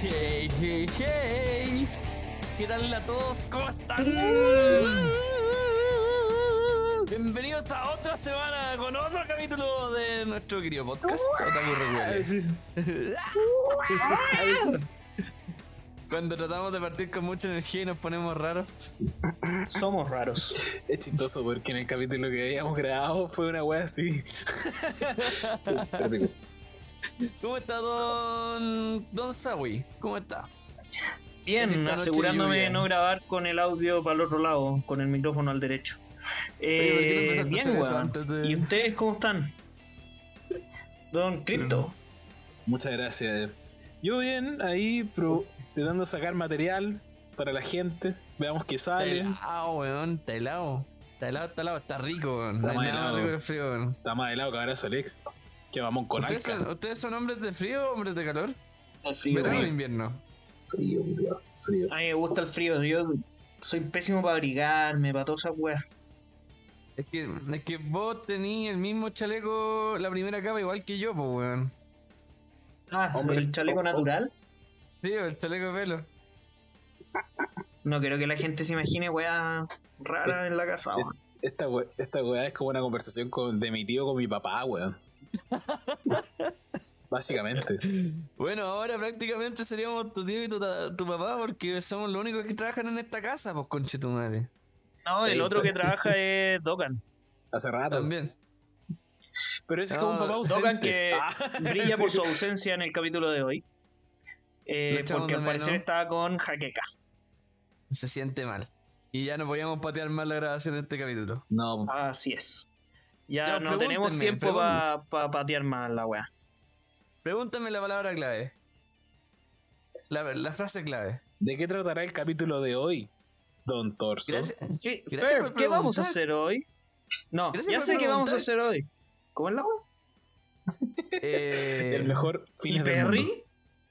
Hey, hey, hey. ¿Qué tal a todos? ¿Cómo están? Bienvenidos a otra semana con otro capítulo de nuestro querido podcast. Otaku Recuerde. Cuando tratamos de partir con mucha energía y nos ponemos raros. Somos raros. Es chistoso porque en el capítulo que habíamos grabado fue una wea así. Sí. ¿Cómo está Don Don Sawi? ¿Cómo está? En Bien, asegurándome de no grabar con el audio para el otro lado, con el micrófono al derecho. Oye, ¿por qué no Eh, bien, weón. de- ¿Y ustedes cómo están? Don Crypto. Muchas gracias. Yo bien, ahí pro- de sacar material para la gente. Veamos qué Está sale. helado, weón. Está helado. Está helado, está helado. Está rico, weón. Está más helado. rico que el frío, weón. Está más helado que abrazo Alex. Que vamos con ¿Ustedes alca. son, ¿Ustedes son hombres de frío o hombres de calor? El frío, ¿Verano o invierno? Frío, culiao, frío. A mí me gusta el frío, yo soy pésimo para abrigarme, para todas esas weas. Es que, es que vos tenías el mismo chaleco, la primera capa, igual que yo, pues, weón. Ah, Hombre, el chaleco oh, oh. natural. Sí, el chaleco de pelo. No quiero que la gente se imagine weas raras en la casa. weón. Esta, we- esta weá es como una conversación con, de mi tío con mi papá, weón. Básicamente. Bueno, ahora prácticamente seríamos tu tío y tu, papá, porque somos los únicos que trabajan en esta casa, pues, conche tu madre. No, el Ey, otro que trabaja es Dogan. Hace rato. También. Pero ese es como un papá ausente. Dogan que Ah, brilla por su ausencia en el capítulo de hoy. Eh, porque al parecer menos. estaba con Jaqueca. Se siente mal. Y ya no podíamos patear más la grabación de este capítulo. No, Así es. Ya Ya, no tenemos tiempo para patear más la wea. Pregúntame la palabra clave. La, la frase clave. ¿de qué tratará el capítulo de hoy, Don Torso? Gracias. Sí, Gracias Fer, ¿qué vamos a hacer hoy? No, Gracias ya sé qué vamos a hacer hoy. ¿Cómo es la wea? Eh, El mejor ¿Y fines del mundo. Perry?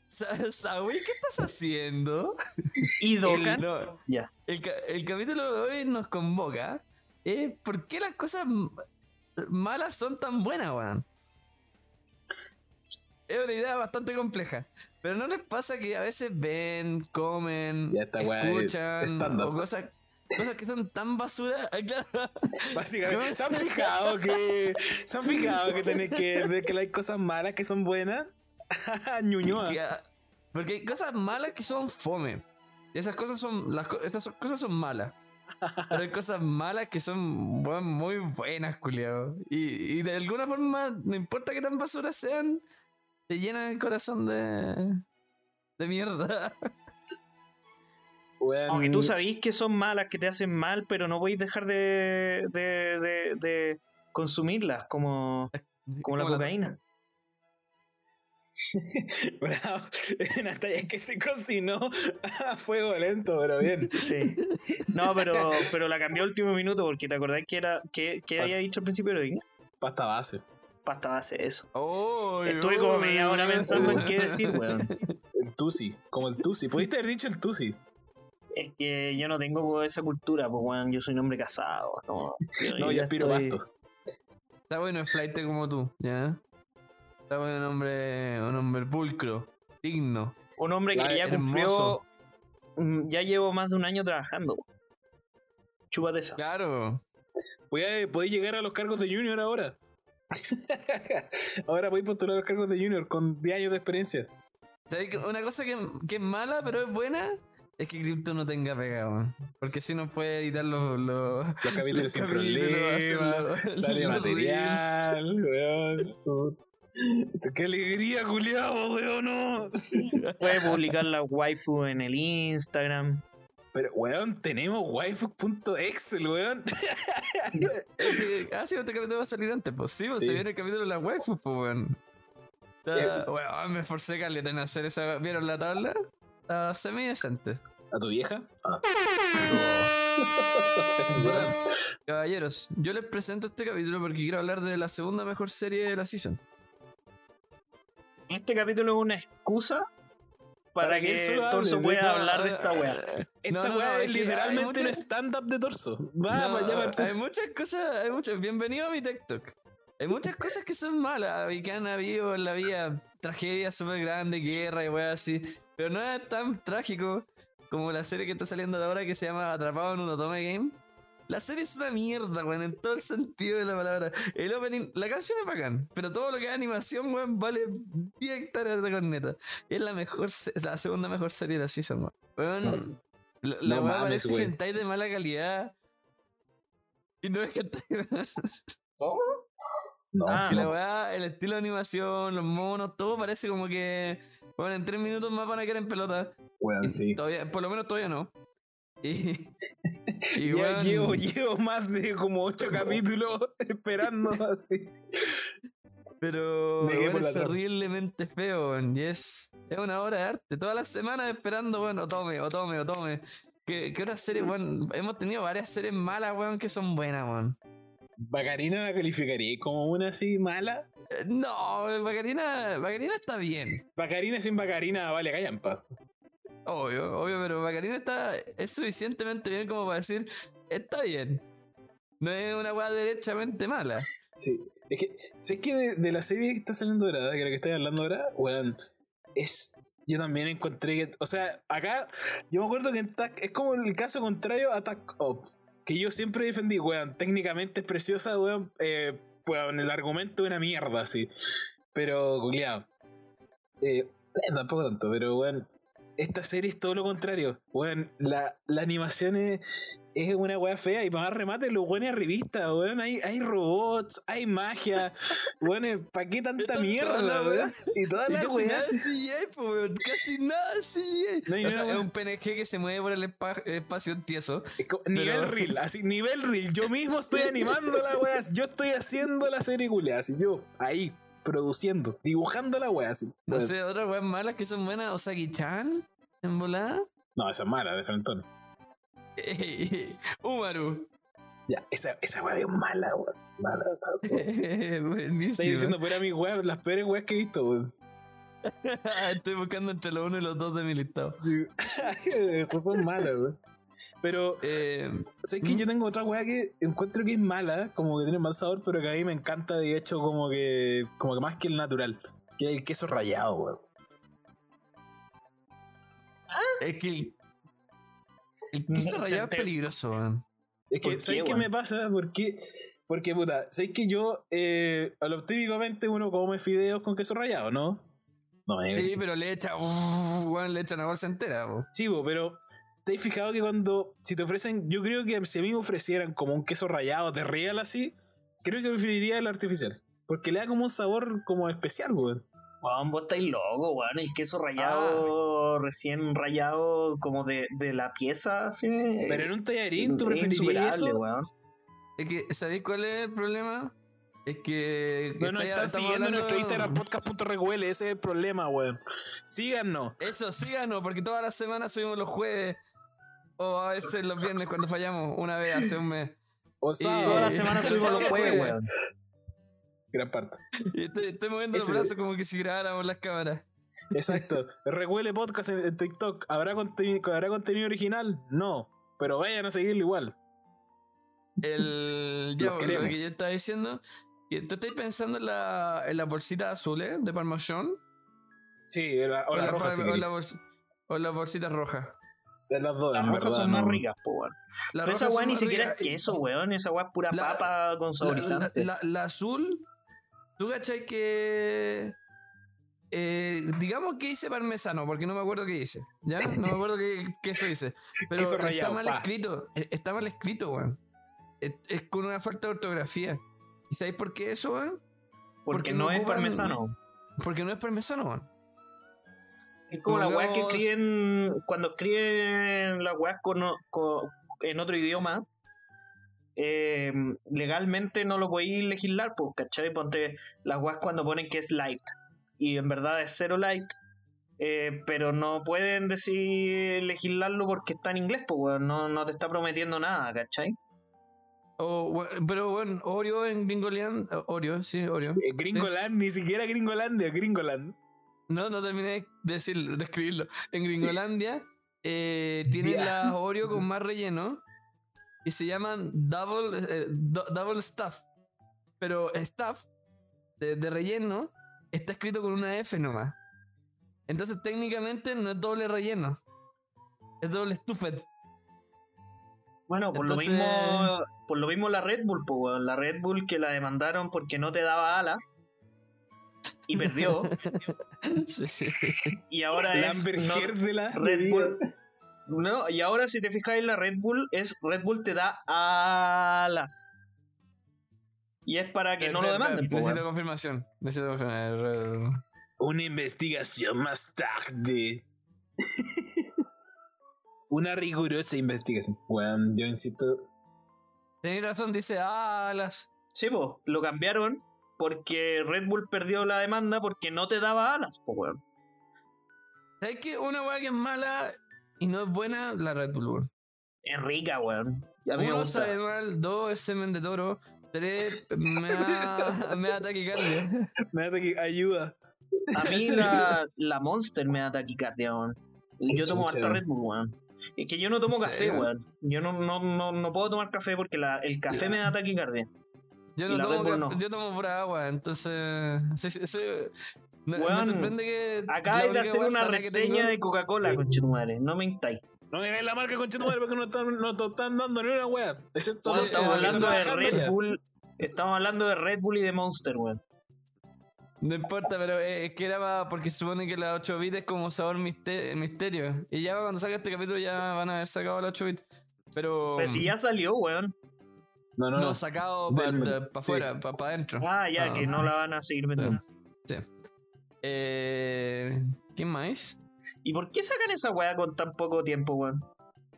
Sa- Sawi, ¿qué estás haciendo? ¿Y El, Dogan? no, Ya. el el capítulo de hoy nos convoca. eh, ¿Por qué las cosas malas son tan buenas, weón? Es una idea bastante compleja. Pero ¿no les pasa que a veces ven, comen, Ya esta weá es escuchan o cosas, cosas que son tan basura? Ah, claro. Básicamente, ¿se han fijado que se han fijado que tenés que de que hay cosas malas que son buenas? Ñuñoa. Ah, Porque hay cosas malas que son fome. Y esas cosas son. Las, son- cosas son malas. Pero hay cosas malas que son muy buenas, culiao. Y, y de alguna forma, no importa que tan basuras sean, te llenan el corazón de. de mierda. Weón, Aunque tú sabís que son malas, que te hacen mal, pero no podéis dejar de, de, de, de consumirlas, como, como la cocaína. Bravo. Natalia que se cocinó a fuego lento, pero bien. Sí. No, pero, pero la cambió al último minuto porque te acordás que era que, que había dicho al principio de hoy. Pasta base. Pasta base, eso. Uy, Estuve como media hora pensando en qué decir, weón. El Tusi, como el Tusi. Pudiste haber dicho el Tusi. Es que yo no tengo esa cultura, pues weón, yo soy un hombre casado. No, yo- No, yo ya aspiro estoy- pasto. Está bueno el flight como tú, ¿ya? Un hombre. un hombre pulcro, digno. Un hombre que ya cumplió. hermoso. mm, Ya llevo más de un año trabajando. Chúpate esa. Claro. Podéis podéis llegar a los cargos de Junior ahora. ahora podéis postular a los cargos de Junior con 10 años de experiencia. Una cosa que, que es mala, pero es buena, es que Crypto no tenga pegado. Porque si no puede editar los. los Los capítulos los sin problema. Sale material, weón. Qué alegría, culiao, weón, no. Puede publicar la waifu en el Instagram. Pero, weón, tenemos waifu.excel, weón. Ah, sí, este capítulo va a salir antes, pues sí, pues Sí. se viene el capítulo de la waifu, pues weón. Eh, Weón, me esforcé caleta en hacer esa. ¿Vieron la tabla? Está semi decente. ¿A tu vieja? Ah. Bueno, caballeros, yo les presento este capítulo porque quiero hablar de la segunda mejor serie de la season. Este capítulo es una excusa para, Para que que, él solo el torso pueda hablar de esta wea. Esta No, no, weá no, es literalmente un stand-up de torso. Va, No, para allá, para hay muchas cosas, hay muchas. Bienvenido a mi TikTok. Hay muchas cosas que son malas y que han habido en la vida tragedia súper grande, guerra y weá así. Pero no es tan trágico como la serie que está saliendo de ahora que se llama Atrapado en un Otome Game. La serie es una mierda, weón, en todo el sentido de la palabra. El opening, la canción es bacán, pero todo lo que es animación, weón, vale 10 hectáreas de corneta. Es la mejor, la segunda mejor serie de la season, weón. Weón, la, la No parece weón. hentai de mala calidad. Y no es hentai, weón. ¿Cómo? No, Ah, Y la no. weá, el estilo de animación, los monos, todo parece como que. Bueno, en tres minutos más van a quedar en pelota. Weón, Y sí. Todavía, por lo menos todavía no. Y. llevo, llevo más de como ocho capítulos esperando así. Pero es horriblemente feo, weón. Y es, es una obra de arte. Todas las semanas esperando, weón, o tome, o tome, o tome. ¿Qué, qué otras series, weón? Hemos tenido varias series malas, weón, que son buenas, weón. ¿Bacarina la calificaría como una así mala? Eh, No, Bacarina, Bacarina está bien. Bacarina sin Bacarina vale callampa. Obvio, obvio, pero Bacarina está, es suficientemente bien como para decir, está bien. No es una weá derechamente mala. Sí. Es que, sé que de, la serie que está saliendo ahora, de la que estoy hablando ahora, weón, es. Yo también encontré que. O sea, acá, yo me acuerdo que en Tac- es como el caso contrario a Tac Up. Que yo siempre defendí, weón. Técnicamente es preciosa, weón. Eh, weón, el argumento es una mierda, así. Pero, culiado. Eh, eh, tampoco tanto, pero, weón. Esta serie es todo lo contrario. Weón, la, la animación es, es una weá fea y para remate los weones arribistas, weón. Hay, hay robots, hay magia. weón, ¿para qué tanta mierda, weón? weá. Y todas las casi nada weas. CGI, weón. Casi nada CGI. No hay o sea, es weón. un PNG que se mueve por el espa- espacio tieso. Es nivel reel, así, nivel reel. Yo mismo estoy animando la wea. Yo estoy haciendo la serie culia, así yo, ahí, produciendo, dibujando la wea, así. No Weón. sé, otras weas malas que son buenas. Osaki-chan, en volada. No, esa es mala, de frentón. Umaru. Ya, esa, esa wea es mala, weón. Mala. Estoy diciendo fuera mis weas, las peores weas que he visto, weón. Estoy buscando entre los uno y los dos de mi listado. Sí. Esas son malas, weón. Pero, Eh, sé que ¿Mm? yo tengo otra wea que encuentro que es mala, como que tiene mal sabor, pero que a mí me encanta, de hecho, como que, como que más que el natural. Que es el queso rallado, weón. es que el, el No, queso te- rallado es peligroso, weón. Es ¿Por que, ¿sabes qué me pasa? Porque, porque puta, ¿sabes que yo, eh, a lo típicamente uno come fideos con queso rallado, ¿no? No, eh, Sí, pero le echa, uh, weón, le echa una bolsa entera, po. sí, bo, pero ¿te has fijado que cuando, si te ofrecen, yo creo que si a mí me ofrecieran como un queso rallado de real así, creo que preferiría el artificial. Porque le da como un sabor como especial, weón. Weón, vos estáis loco, weón. El queso rallado, recién rallado, como de, de la pieza, así. Pero en un tallarín, ¿tú preferirías eso? weón. Es que, ¿sabéis cuál es el problema? Es que. Bueno, está- están siguiendo hablando- nuestro Instagram podcast.recuel, ese es el problema, weón. Síganos. Eso, síganos, porque todas las semanas subimos los jueves. O a veces los viernes cuando fallamos, una vez hace un mes. O Y- sábado. Toda la semana subimos los jueves, weón. Gran parte. Y estoy, estoy moviendo los brazos como que si grabáramos las cámaras. Exacto. Recuele podcast en, en TikTok. ¿Habrá, conteni- ¿Habrá contenido original? No. Pero vayan a seguirlo igual. El. Ya, lo que yo estaba diciendo. que ¿Tú estás pensando en la, en la bolsita azules de Parmation? Sí, la, o, O, la la, roja, par- si o la bolsita roja. De las dos, Las en verdad, son más ricas, po, weón. La Pero esa roja weá ni siquiera es ricas queso, weón. Esa weá es pura La- papa con La, saborizante. la- la azul, ¿tú cachai que... eh, digamos que hice parmesano, porque no me acuerdo qué hice. ¿Ya? No me acuerdo qué, qué eso hice. Pero está mal pa. escrito. eh, Está mal escrito, weón. Es, es con una falta de ortografía. ¿Y sabéis por qué eso, weón? porque porque no no es ocupan- parmesano. Porque no es parmesano, weón. Es como la weá que escriben. Cuando escriben las weas con, con- en otro idioma. eh, legalmente no lo podéis legislar, pues, ¿cachai? Ponte las weas cuando ponen que es light. Y en verdad es cero light. eh, pero no pueden decir legislarlo porque está en inglés, pues, weón. No, no te está prometiendo nada, ¿cachai? O, we- pero bueno, Oreo en Gringoland. Oreo, sí, Oreo. Eh, Gringoland, ni siquiera Gringolandia, Gringoland. No, no terminé de, decir, de escribirlo. En Gringolandia eh, tienen las Oreo con más relleno y se llaman Double, eh, do- double Stuff. Pero Stuff de, de relleno está escrito con una F nomás. Entonces técnicamente no es doble relleno. Es doble stupid. Bueno, por Entonces- lo mismo, por lo mismo la Red Bull, po, la Red Bull que la demandaron porque no te daba alas y perdió Sí. y ahora es no- Lamberger de la Red. Bull. No, y ahora si te fijáis la Red Bull es Red Bull te da alas. Y es para que no lo Espera, espera, demanden, po, Necesito confirmación. Necesito confirmación. Una investigación más tarde. Una rigurosa investigación. Weón, yo insisto. Tenéis razón, dice alas. Sí, po, lo cambiaron porque Red Bull perdió la demanda porque no te daba alas, po, weón. ¿Sabes qué? Una weá que es mala y no es buena, la Red Bull. weón. Es rica, weón. Y a mí me Uno gusta. sabe mal, dos es semen de toro, tres me da, me da taquicardia. Me da que ayuda. A mí la, la Monster me da taquicardia, weón. Yo tomo Chucha. harta Red Bull, weón. Es que yo no tomo ¿En café, weón. Yo no, no, no, no puedo tomar café porque la- el café me da taquicardia. Yo no tomo Red no. yo tomo pura agua, entonces sí, sí, sí. Me, sorprende que Acabas la de hacer una reseña tengo- de Coca-Cola, conchetumare. No me intáis. No me hagáis la marca con madre porque no están, no te están dando ni una wea. Excepto estamos hablando de Red ya. Bull. Estamos hablando de Red Bull y de Monster, weón. No importa, pero eh, es que era más porque se supone que la 8 bits es como sabor miste- misterio. Y ya cuando salga este capítulo ya van a haber sacado la 8 bits. Pero. Pero si ya salió, weón. No, no, No, no. sacado para afuera, para adentro. Ah, ya, que no la van a seguir vendiendo. Sí. Eh, ¿Quién más? ¿Y por qué sacan esa weá con tan poco tiempo, weón?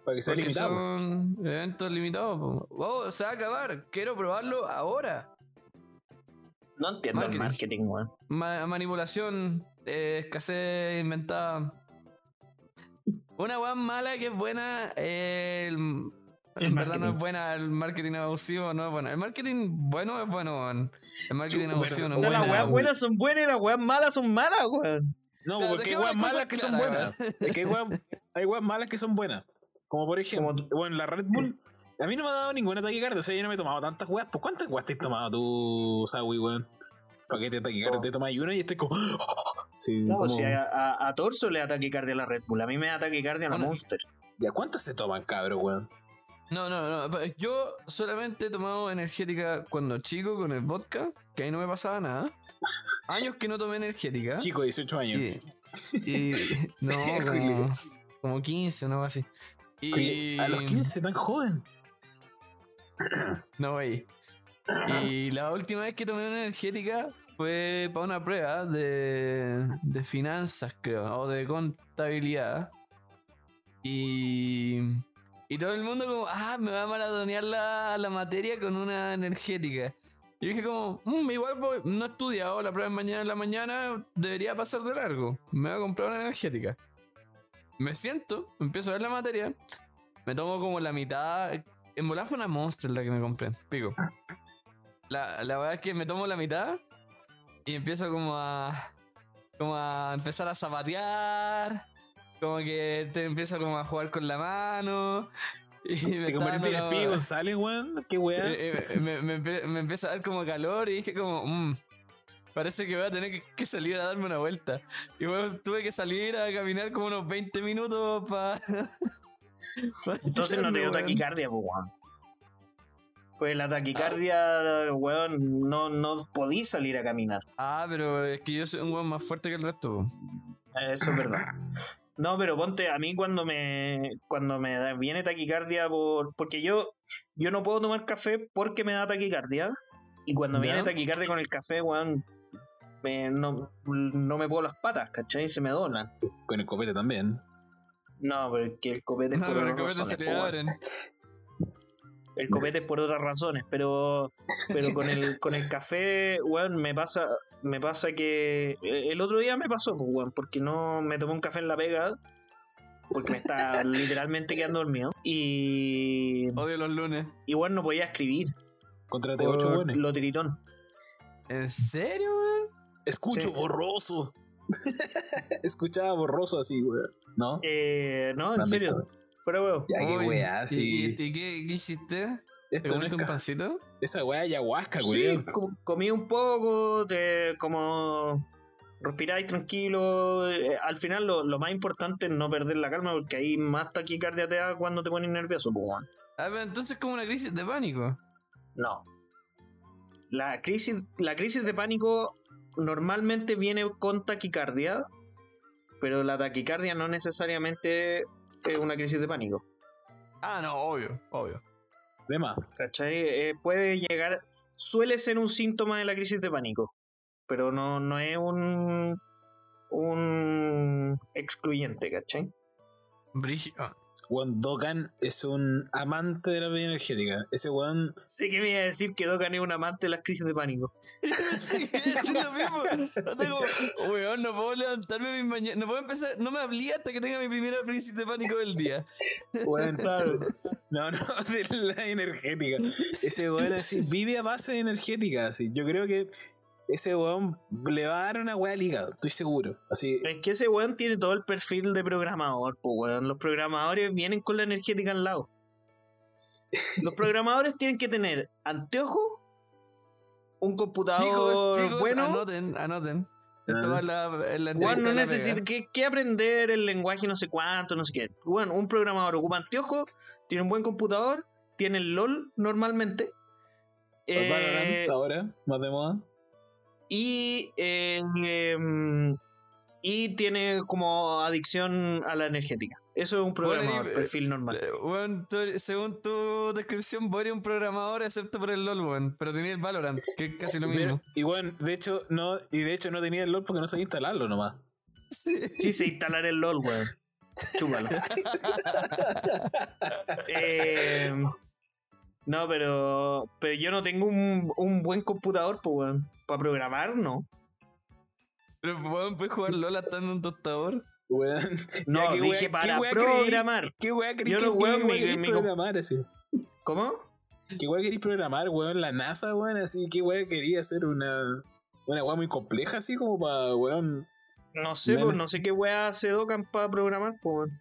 Para que sea Porque limitado. son eventos limitados. po. Oh, se va a acabar. Quiero probarlo ahora. No entiendo Marketing. el marketing, weón. Ma- manipulación, eh, escasez inventada. Una weá mala que es buena. eh, El en verdad no es buena. El marketing abusivo no es bueno. El marketing bueno es bueno. weón. El marketing abusivo no O es sea, bueno. las weas buenas son buenas y las weas malas son malas, weón. No, Claro, porque hay weas malas que son buenas. Es que hay weas, hay weas malas que son buenas. Como por ejemplo, Como- bueno, la Red Bull. A mí no me ha dado ninguna taquicardia. O sea, yo no me he tomado tantas weas. ¿Por cuántas weas te has tomado tú, Sawi, weón? ¿Para qué te taquicardia? Oh. Te tomas una y estés como. Sí, No, como- o sea, a, a Torso le da taquicardia a la Red Bull. A mí me da taquicardia a la Bueno, Monster. ¿Ya cuántas se toman, cabrón, weón? No, no, no. Yo solamente he tomado energética cuando chico con el vodka, que ahí no me pasaba nada. Años que no tomé energética. Chico, 18 años. Y, y- no, como, como 15, no así. Y Oye, a los 15, tan joven. No, güey. Y la última vez que tomé una energética fue para una prueba de, de finanzas, creo, o de contabilidad. Y, y todo el mundo como, ah, me va a maratonear la, la materia con una energética. Y dije como, "Mm, igual voy- no he estudiado, la prueba es mañana en la mañana, debería pasar de largo. Me voy a comprar una energética. Me siento, empiezo a ver la materia, me tomo como la mitad. En volar fue una monster la que me compré, pico. La, la verdad es que me tomo la mitad y empiezo como a. como a empezar a zapatear. Como que te empiezo como a jugar con la mano. Y me Te convertiste en Speedy González, weón. Qué weá. eh, eh, me, me empe- me empieza a dar como calor y dije como, "Mm, parece que voy a tener que, salir a darme una vuelta. Y bueno, tuve que salir a caminar como unos 20 minutos para... Entonces no te dio taquicardia, weón. Pues la taquicardia, weón, no, no podí salir a caminar. Ah, pero es que yo soy un weón más fuerte que el resto. Eso es verdad. No, pero ponte, a mí cuando me cuando me da- viene taquicardia por porque yo yo no puedo tomar café porque me da taquicardia y cuando me ¿Ya? viene taquicardia con el café, weón, me- no, no me puedo las patas, ¿cachai? Se me doblan. Con el copete también. No, pero es que el copete es No, por pero el otras copete se le abren. El copete es por otras razones, pero pero con el con el café, weón, me pasa me pasa que eh, el otro día me pasó, pues, weón, porque no me tomé un café en la pega porque me está literalmente quedando dormido y Odio los lunes. igual no podía escribir Contrate por 8 weones. lo tiritón. ¿En serio, weón? Escucho Sí. borroso. Escuchaba borroso así, weón. ¿No? Eh, no, en serio, fuera huevo. Ya, qué weá, ¿Y, sí. y, y qué, qué hiciste? ¿Te no un pancito? Esa weá ayahuasca, Sí, weón. co- comí un poco de como respiráis tranquilo. eh, al final, lo, lo más importante es no perder la calma, porque ahí más taquicardia te da cuando te pones nervioso, pues, weón. A ver, entonces es como una crisis de pánico. No. La crisis, la crisis de pánico normalmente viene con taquicardia, pero la taquicardia no necesariamente es una crisis de pánico. Ah, no, obvio, obvio. De más. ¿Cachai? Eh, puede llegar, suele ser un síntoma de la crisis de pánico, pero no, no es un, un excluyente, ¿cachai? Brígido. Weón, Dokkan es un amante de la bebida energética. Ese weón. Sé que me iba a decir que Dokkan es un amante de las crisis de pánico. Sí, es lo mismo. Tengo, weón, no puedo levantarme mi mañana. No puedo empezar. No me hablé hasta que tenga mi primera crisis de pánico del día. Weón, No, no, de la energética. Ese weón así vive a base de energética. Así. Yo creo que ese weón le va a dar una weá al hígado, estoy seguro. Así. Es que ese weón tiene todo el perfil de programador, pues weón. Los programadores vienen con la energética al lado. Los programadores tienen que tener anteojo, un computador Chicos, chicos, bueno. anoten, anoten. Esto la, la no necesita que, que aprender el lenguaje no sé cuánto, no sé qué. Bueno, un programador ocupa anteojo, tiene un buen computador, tiene el LOL normalmente. eh, ahora, más de moda. Y, eh, em, y tiene como adicción a la energética. Eso es un programador, Bueno, y- perfil normal. Eh, tú según tu descripción, eres un programador excepto por el LOL, weón. Pero tenía el Valorant, que es casi lo mismo. y bueno, de hecho, no, y de hecho no tenía el LOL porque no sabía instalarlo nomás. Sí, se instalar el LOL, weón. Chúpalo. Eh, no, pero, pero yo no tengo un, un buen computador, pues, weón. Para programar, no. Pero weón, puedes jugar LOL hasta en un tostador. Weón. No, Ya, ¿qué dije wea- para qué wea creí- programar. ¿Qué weá querís Yo que- no mi- mi- programar así? ¿Cómo? ¿Qué weá querís programar, weón? La NASA, weón, así, ¿qué weá quería hacer una, una weá muy compleja así como para, weón, No sé, pues, no sé qué weá hace Dokkan para programar, pues, weón.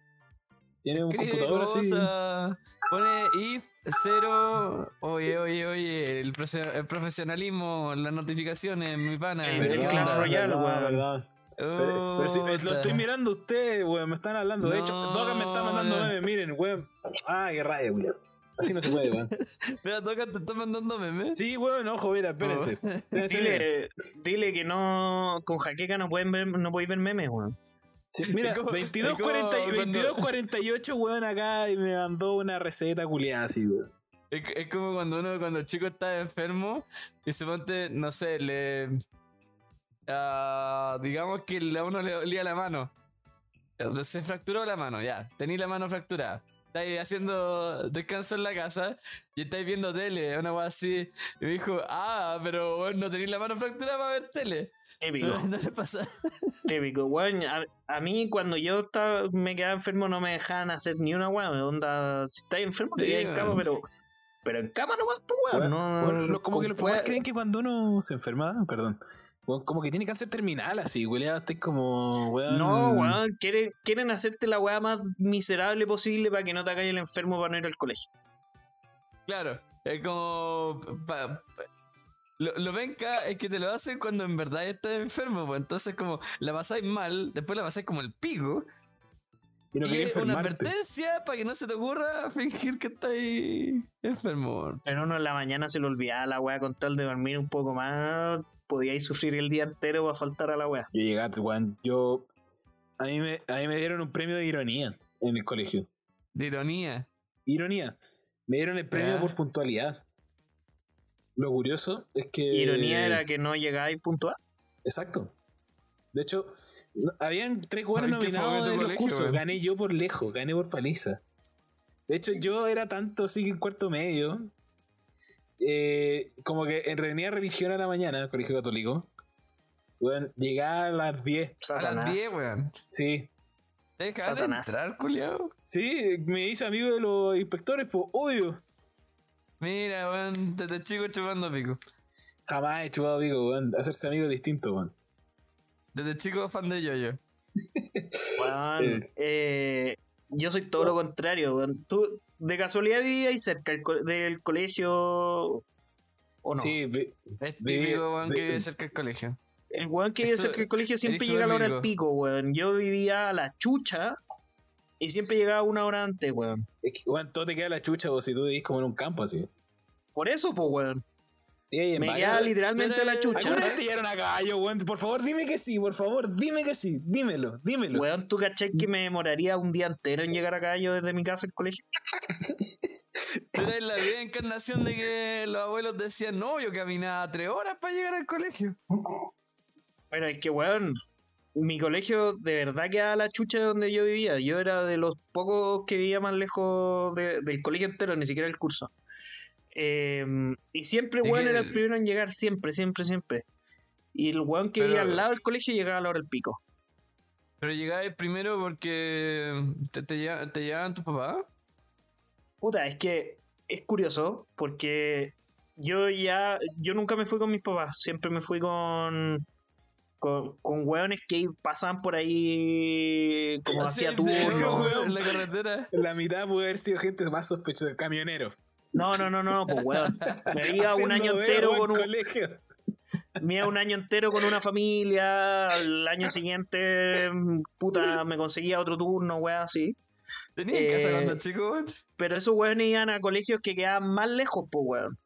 Tiene un Escribe computador así. cosas, Pone if cero. Oye, oye, oye. El, profe- el profesionalismo, las notificaciones, mi pana. El- ¿qué el? Clash Royale, weón. verdad. Pero, pero me- lo estoy mirando a usted, weón, me están hablando. De hecho, Dogan me está mandando ya. memes, miren, weón. Ah, qué raya, weón. Así no se puede, weón. Mira, toca, te está mandando memes. Sí, weón, ojo, mira, espérense. Miren. Dile, dile que no. Con jaqueca no pueden ver, no podéis ver memes, weón. Sí, mira, Es como- 22, es como 40 y cuando- 22 48, weón, acá y me mandó una receta culiada así, weón. Es, es como cuando uno, cuando el chico está enfermo y se ponte, no sé, le. ah, digamos que a uno le olía la mano. Se fracturó la mano, ya. Tení la mano fracturada. Estáis haciendo descanso en la casa y estáis viendo tele, una cosa así. Y me dijo, ah, pero bueno, no tenéis la mano fracturada para ver tele. Típico. No, no le pasa. Típico, weón. A, a mí, cuando yo estaba, me quedaba enfermo, no me dejaban hacer ni una weón. Onda, si estás enfermo, te Sí, quedas en cama, pero. Pero en cama nomás, pues, weón. Weón, No, como que los papás creen que cuando uno se enferma, perdón, weón, como que tiene cáncer terminal así, weón, estoy como, weón. No, weón, quieren, quieren hacerte la weá más miserable posible para que no te hagas el enfermo para no ir al colegio. Claro, es como. pa- pa- lo, lo venca es que te lo hacen cuando en verdad estás enfermo, pues entonces como la pasáis mal, después la pasáis como el pico, Y no y quería es una advertencia para que no se te ocurra fingir que estáis enfermo. Pero uno en la mañana se le olvidaba la weá con tal de dormir un poco más. Podíais sufrir el día entero para faltar a la weá. Yo llegaste, weón, yo, a mí, me, a mí me dieron un premio de ironía en el colegio. De ironía. Ironía. Me dieron el premio Ya. por puntualidad. Lo curioso es que... Ironía era que no llegáis puntual. Exacto. De hecho, no- habían tres jugadores nominados de los colegio, cursos. Gané yo por lejos, gané por paliza. De hecho, yo era tanto así que en cuarto medio. eh, como que en tenía religión a la mañana, colegio católico. Weón, llegaba a las 10. A las 10, weón. Sí. ¿Te dejaban Satanás. entrar, culiao? Sí, me hice amigo de los inspectores, pues, obvio. Mira, weón, desde chico chupando pico. Jamás he chupado pico, weón. Hacerse amigo es distinto, weón. Desde chico fan de yoyo. Weón, Eh. eh, yo soy todo lo contrario. weón. ¿Tú de casualidad vivías cerca del, co- del colegio o no? Sí, vi- Es típico, weón, de- que vive cerca del colegio. El weón que Eso- dice que el colegio siempre llega a la hora del pico, weón. Yo vivía a la chucha y siempre llegaba una hora antes, weón. Es que, weón, todo te queda la chucha vos si tú vivís como en un campo así. Por eso, pues, weón. Me queda literalmente a la chucha. ¿Alguna vez te llegaron a caballo, weón? Por favor, dime que sí, por favor, dime que sí. Dímelo, dímelo. Weón, ¿tú cachai que me demoraría un día entero en llegar acá yo desde mi casa al colegio? Tú eres la vida encarnación de que los abuelos decían, no, yo caminaba tres horas para llegar al colegio. Bueno, es que, weón, mi colegio de verdad quedaba la chucha de donde yo vivía. Yo era de los pocos que vivía más lejos de- del colegio entero, ni siquiera el curso. Eh, y siempre, weón, que- era el primero en llegar, siempre, siempre, siempre. Y el weón que Pero- vivía al lado del colegio llegaba a la hora del pico. Pero llegabas primero porque te, te, te llevaban tus papás. Puta, es que es curioso porque yo ya, yo nunca me fui con mis papás, siempre me fui con, con, con weones que pasaban por ahí como de- turno. En la carretera. La mitad puede haber sido gente más sospechosa, camionero. No, no, no, no, pues weón. Me iba un año entero en con un, colegio. me iba un año entero con una familia, al año siguiente, puta, me conseguía otro turno, weón, así. ¿Tenías casa Eh, cuando chico, weón? Pero esos weones iban a colegios que quedaban más lejos, pues weón.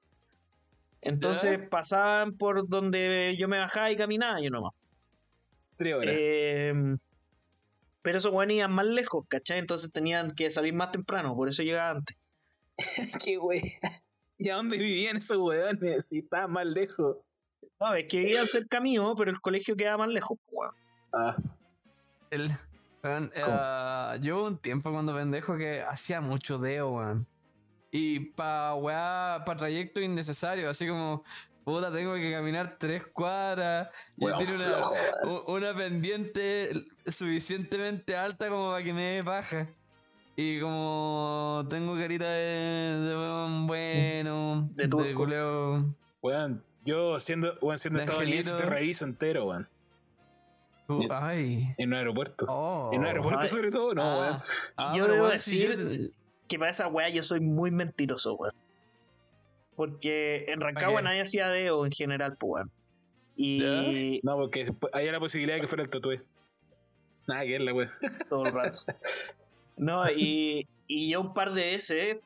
Entonces ¿Ya? pasaban por donde yo me bajaba y caminaba yo nomás. Tres horas. Eh, pero esos weones iban más lejos, ¿cachai? Entonces tenían que salir más temprano, por eso llegaba antes. Qué wey. ¿Y a dónde vivían esos weones? Si estaban más lejos. No, es que vivían cerca mío, pero el colegio quedaba más lejos, weón. Ah, El, weón, eh, yo hubo un tiempo cuando pendejo que hacía mucho deo, weón. Y pa weá, pa trayecto innecesario, así como, puta, tengo que caminar tres cuadras y tiene una, flojo, una pendiente suficientemente alta como para que me dé paja. Y como tengo carita de, de weón bueno, De turco. culeo. weón. Yo siendo, weón, siendo De estadounidense te reviso entero, weón. Uh, ay. En un aeropuerto. Oh. en un aeropuerto Ay. sobre todo, no, Ah, weón. ah, Yo debo weón, si decir- yo- Que para esa weá yo soy muy mentiroso, weón. Porque en Rancagua nadie hacía deo en general, pues. Y No, porque había la posibilidad de que fuera el tatué. Nada que ver la weón. todo el rato. No, y, y yo un par de veces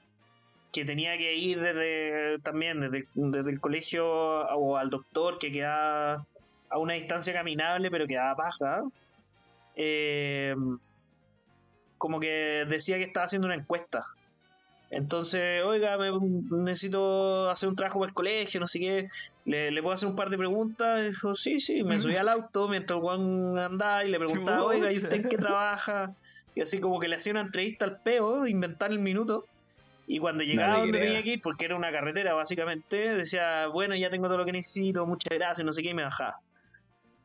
que tenía que ir desde también desde, desde el colegio o al doctor que quedaba a una distancia caminable pero quedaba baja eh, como que decía que estaba haciendo una encuesta entonces oiga me, necesito hacer un trabajo para el colegio no sé qué. Le, le puedo hacer un par de preguntas. Y dijo sí sí. Me subí al auto mientras Juan andaba y le preguntaba oiga ¿y usted en qué trabaja? y así como que le hacía una entrevista al peo inventar el minuto. Y cuando llegaba le donde tenía que ir, porque era una carretera básicamente, decía, bueno, ya tengo todo lo que necesito, muchas gracias, no sé qué, y me bajaba.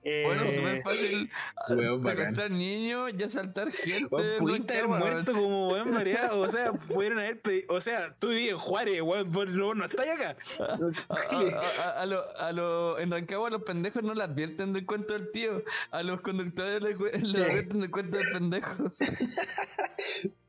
Eh, Bueno, súper fácil Weón, bacán. secuestrar niños y asaltar gente. Pudiste haber muerto como weón mareado. O sea, pudieron haber O sea, tú vivías en Juárez, weón. Vos no estás acá. A, a- a- a lo- a lo- en Rancagua los pendejos no le advierten del cuento del tío. A los conductores le Sí. advierten del cuento del pendejo.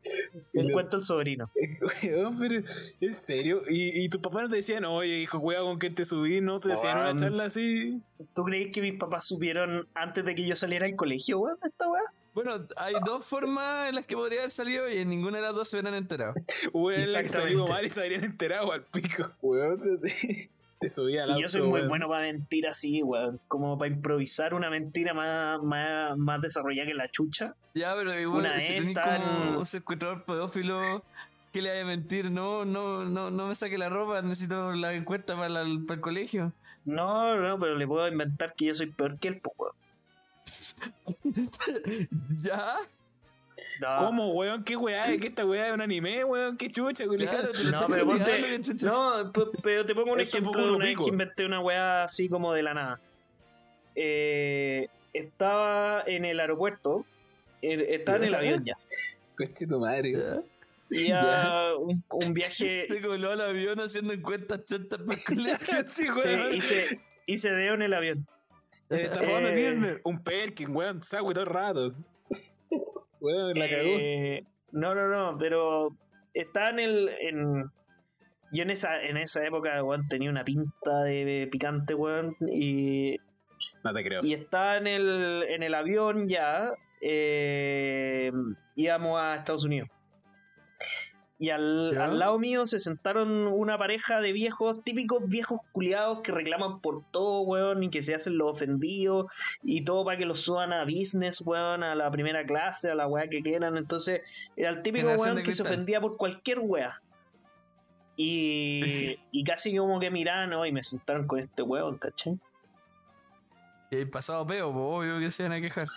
el cuento del sobrino. Weón, pero en serio. ¿Y, y tus papás no te decían, oye, hijo, cuidado con que te subí, ¿no? Te decían una Weón. charla así. ¿Tú crees que mis papás supieron antes de que yo saliera al colegio, weón, esta weá? Bueno, hay dos formas en las que podría haber salido y en ninguna de las dos se hubieran enterado. Weón, la que salió mal y se habrían enterado al pico. Weón, te, te subía al auto. Y yo soy muy weón. bueno para mentir así, weón. Como para improvisar una mentira más, más, más desarrollada que la chucha. Ya, pero igual, Una si tenés como un secuestrador pedófilo, ¿qué le hay a mentir? No, no, no, no me saque la ropa, necesito la encuesta para, la- para el colegio. No, no, pero le puedo inventar que yo soy peor que él, pues, weón. ¿Ya? No, ¿Cómo, weón? ¿Qué weá? ¿Qué esta weá es un anime, weón? ¿Qué chucha? Claro, lo No, pero ponte-. No, pero te pongo un Esto ejemplo de una vez que inventé una weá así como de la nada. Eh, estaba en el aeropuerto, eh, estaba en el avión ya. Coche tu madre. ¿Ya? Y Ya. un, un viaje, Se coló al avión haciendo encuestas chontas para el colegio. sí, sí, weón. hice, hice deo en el avión. Eh, Está Eh. Un Perkin, weón. Saco todo el rato. La cagó. Eh, no, no, no, pero estaba en el. En, yo en esa, en esa época, weón, tenía una pinta de picante, weón, y No te creo. Y estaba en el, en el avión ya. eh, íbamos a Estados Unidos. Y al, al lado mío se sentaron una pareja de viejos, típicos viejos culiados que reclaman por todo, weón, y que se hacen los ofendidos y todo para que los suban a business, weón, a la primera clase, a la weá que quieran. Entonces, era el típico Generación weón que se ofendía por cualquier weá. Y, y casi como que miraban, ¿no? Y me sentaron con este weón, ¿cachai? Y el pasado peo, pues obvio que se van a quejar.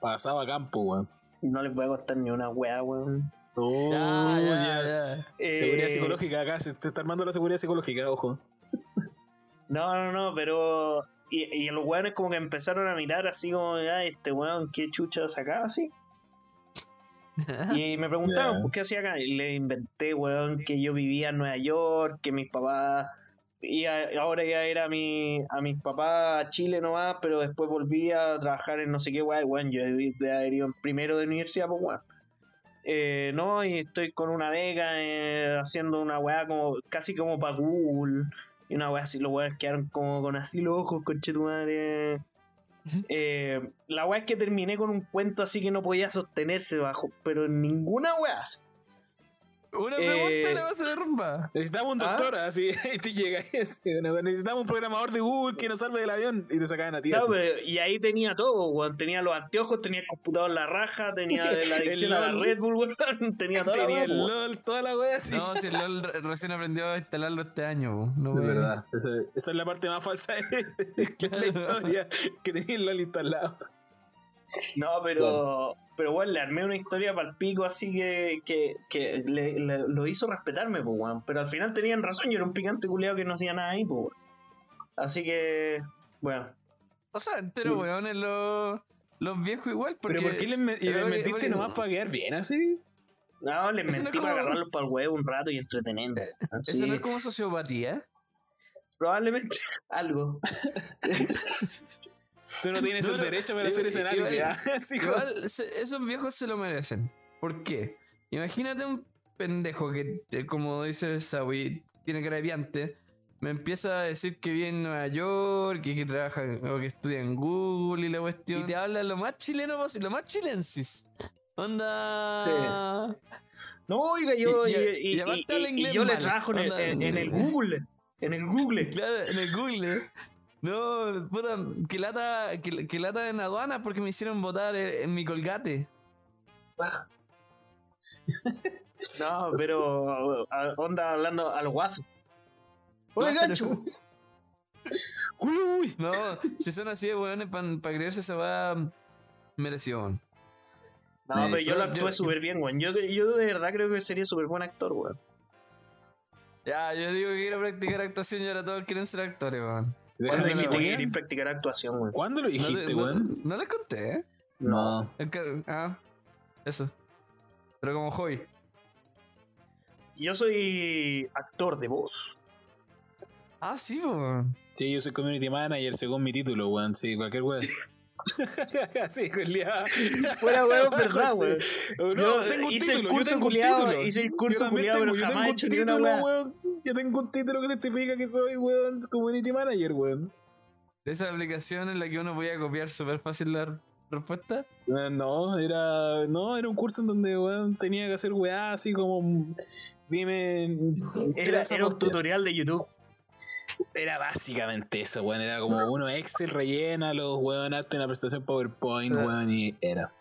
Pasaba a campo, weón. No les voy a costar ni una weá, weón. Oh, ya, ya. ya. Eh, Seguridad psicológica acá, se se está armando la seguridad psicológica, ojo. No, no, no, pero. Y, y los weones como que empezaron a mirar así como, ah, este weón, qué chucha sacaba así. Y me preguntaron. ¿por qué hacía acá? Y le inventé, weón, que yo vivía en Nueva York, que mis papás. Y a- ahora ya era a, mi, a mis papás a Chile nomás, pero después volví a trabajar en no sé qué, weón. weón yo de haber ido en primero de universidad, pues weón. Eh, no, y estoy con una beca eh, haciendo una weá como casi como para Google. Y una weá así, los weones quedaron como con así los ojos, conche tu madre. Eh, la weá es que terminé con un cuento así que no podía sostenerse bajo, pero en ninguna weá. así. Una Eh, pregunta y la vas a derrumbar. Necesitamos un ¿Ah? doctor, así, y te llega así, necesitamos un programador de Google que nos salve del avión y te sacaban a ti. No, así. pero- y ahí tenía todo, weón. Tenía los anteojos, tenía el computador en la raja, tenía la adicción a la. Red Bull, weón. Tenía todo. Tenía el LOL, toda la wea así. No, si el LOL re- recién aprendió a instalarlo este año, no de verdad, esa, esa es la parte más falsa de, de la historia, que tenía el LOL instalado. No, pero. Pero bueno, le armé una historia para el pico así que, que, que le- le- lo hizo respetarme, pues, weón. Pero al final tenían razón, yo era un picante culiado que no hacía nada ahí, pues, weón. Así que. Bueno. O sea, entero, weón, en los, los viejos igual. Porque, Pero ¿por qué les, me- y les porque- metiste porque- nomás para quedar bien así? No, les Eso no mentí para como- agarrarlos para el huevo un rato y entretenerme. Eso Sí, no es como sociopatía. Probablemente algo. Tú no tienes No, el derecho para hacer ese análisis. igual- esos viejos se lo merecen. ¿Por qué? Imagínate un pendejo que, eh, como dice Sawi, tiene cara de piante, me empieza a decir que vive en Nueva York, que, que trabaja o que estudia en Google y la cuestión. Y te habla lo más chileno posible, lo más chilensis. Onda. No, oiga, yo, Y- y, y- y- y aparte y- habla y inglés yo le trabajo en el, Onda- en- en el Google. En el Google. Claro, en el Google. No, puta, que lata, que, que lata en aduana porque me hicieron votar en, en mi colgate. No, pero onda hablando al guaso. Oye, gancho. Uy, uy. No, si son así de weones para creerse se va merecido. weón. No, Me pero yo lo actué súper bien, weón. Yo, yo de verdad creo que sería súper buen actor, weón. Ya, yo digo que quiero practicar actuación y ahora todos quieren ser actores, weón. ¿Cuándo Déjame dijiste la que querías practicar actuación, weón? ¿Cuándo lo No, dijiste, te- no- weón? no les conté, ¿eh? No. Que- ah, eso. Pero como hobby. Yo soy actor de voz. Ah, sí, weón. Sí, yo soy community manager según mi título, weón. Sí, cualquier weón. Sí, Julián. Fuera, verdad, Sí. weón. No, tengo un hice el título, curso yo tengo un título. hice el Yo curso culiado, tengo, pero yo jamás tengo he un hecho ni una título, weón. Yo tengo un título que certifica que soy, weón, community manager, weón. De esa aplicación en la que uno podía copiar súper fácil la respuesta. Eh, No, era. No, era un curso en donde, weón, tenía que hacer weá así como. Dime. Era, un tutorial de YouTube. Era básicamente eso, weón. Era como uno Excel rellena los weón, hazte una presentación PowerPoint, Ah. weón, y era.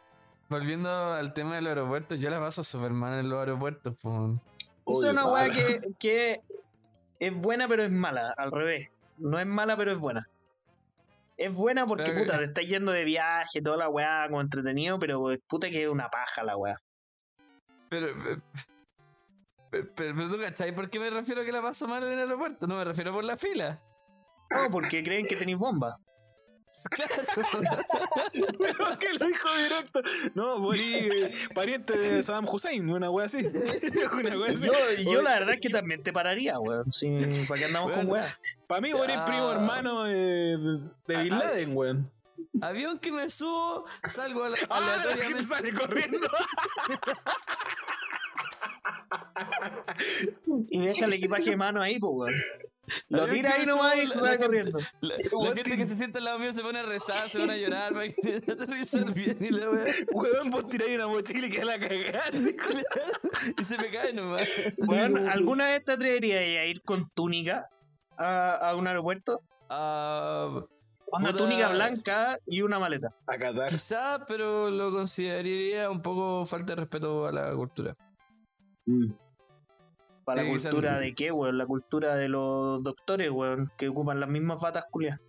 Volviendo al tema del aeropuerto, yo la paso súper mal en los aeropuertos, pues. Eso es una weá que, que es buena pero es mala, al revés. No es mala pero es buena. Es buena porque Pero- puta, te estás yendo de viaje, toda la weá como entretenido, pero puta que es una paja la weá. Pero, pero, pero, pero tú cachai, ¿por qué me refiero a que la paso mal en el aeropuerto? No me refiero por la fila. No, porque creen que tenéis bomba. Pero que lo dijo directo. No, eh, pariente de Saddam Hussein, una wea así. una wea así. Yo, yo la verdad es que también te pararía, weón. Sí, ¿Para qué andamos con weá? Para mí, Boli es primo Ah. hermano de, de Bin Ah, Laden, weón. Avión que me subo, salgo ale- Ah, la gente aleatoriamente. sale corriendo. Y deja el equipaje de mano ahí, pues weón. Lo tira ahí nomás y se va corriendo. La, gente que se sienta al lado mío se pone a rezar, se van a llorar, para que aterrizar bien y la wea. Weón, vos tiráis una mochila y queda la cagada. Y se me cae nomás. Weón, ¿alguna vez te atreverías a ir con túnica a, a un aeropuerto? Ah, Una túnica blanca y una maleta. A Qatar. quizá, pero lo consideraría un poco falta de respeto a la cultura. Mm. ¿Para la cultura de qué, weón? La cultura de los doctores, weón, que ocupan las mismas batas culias.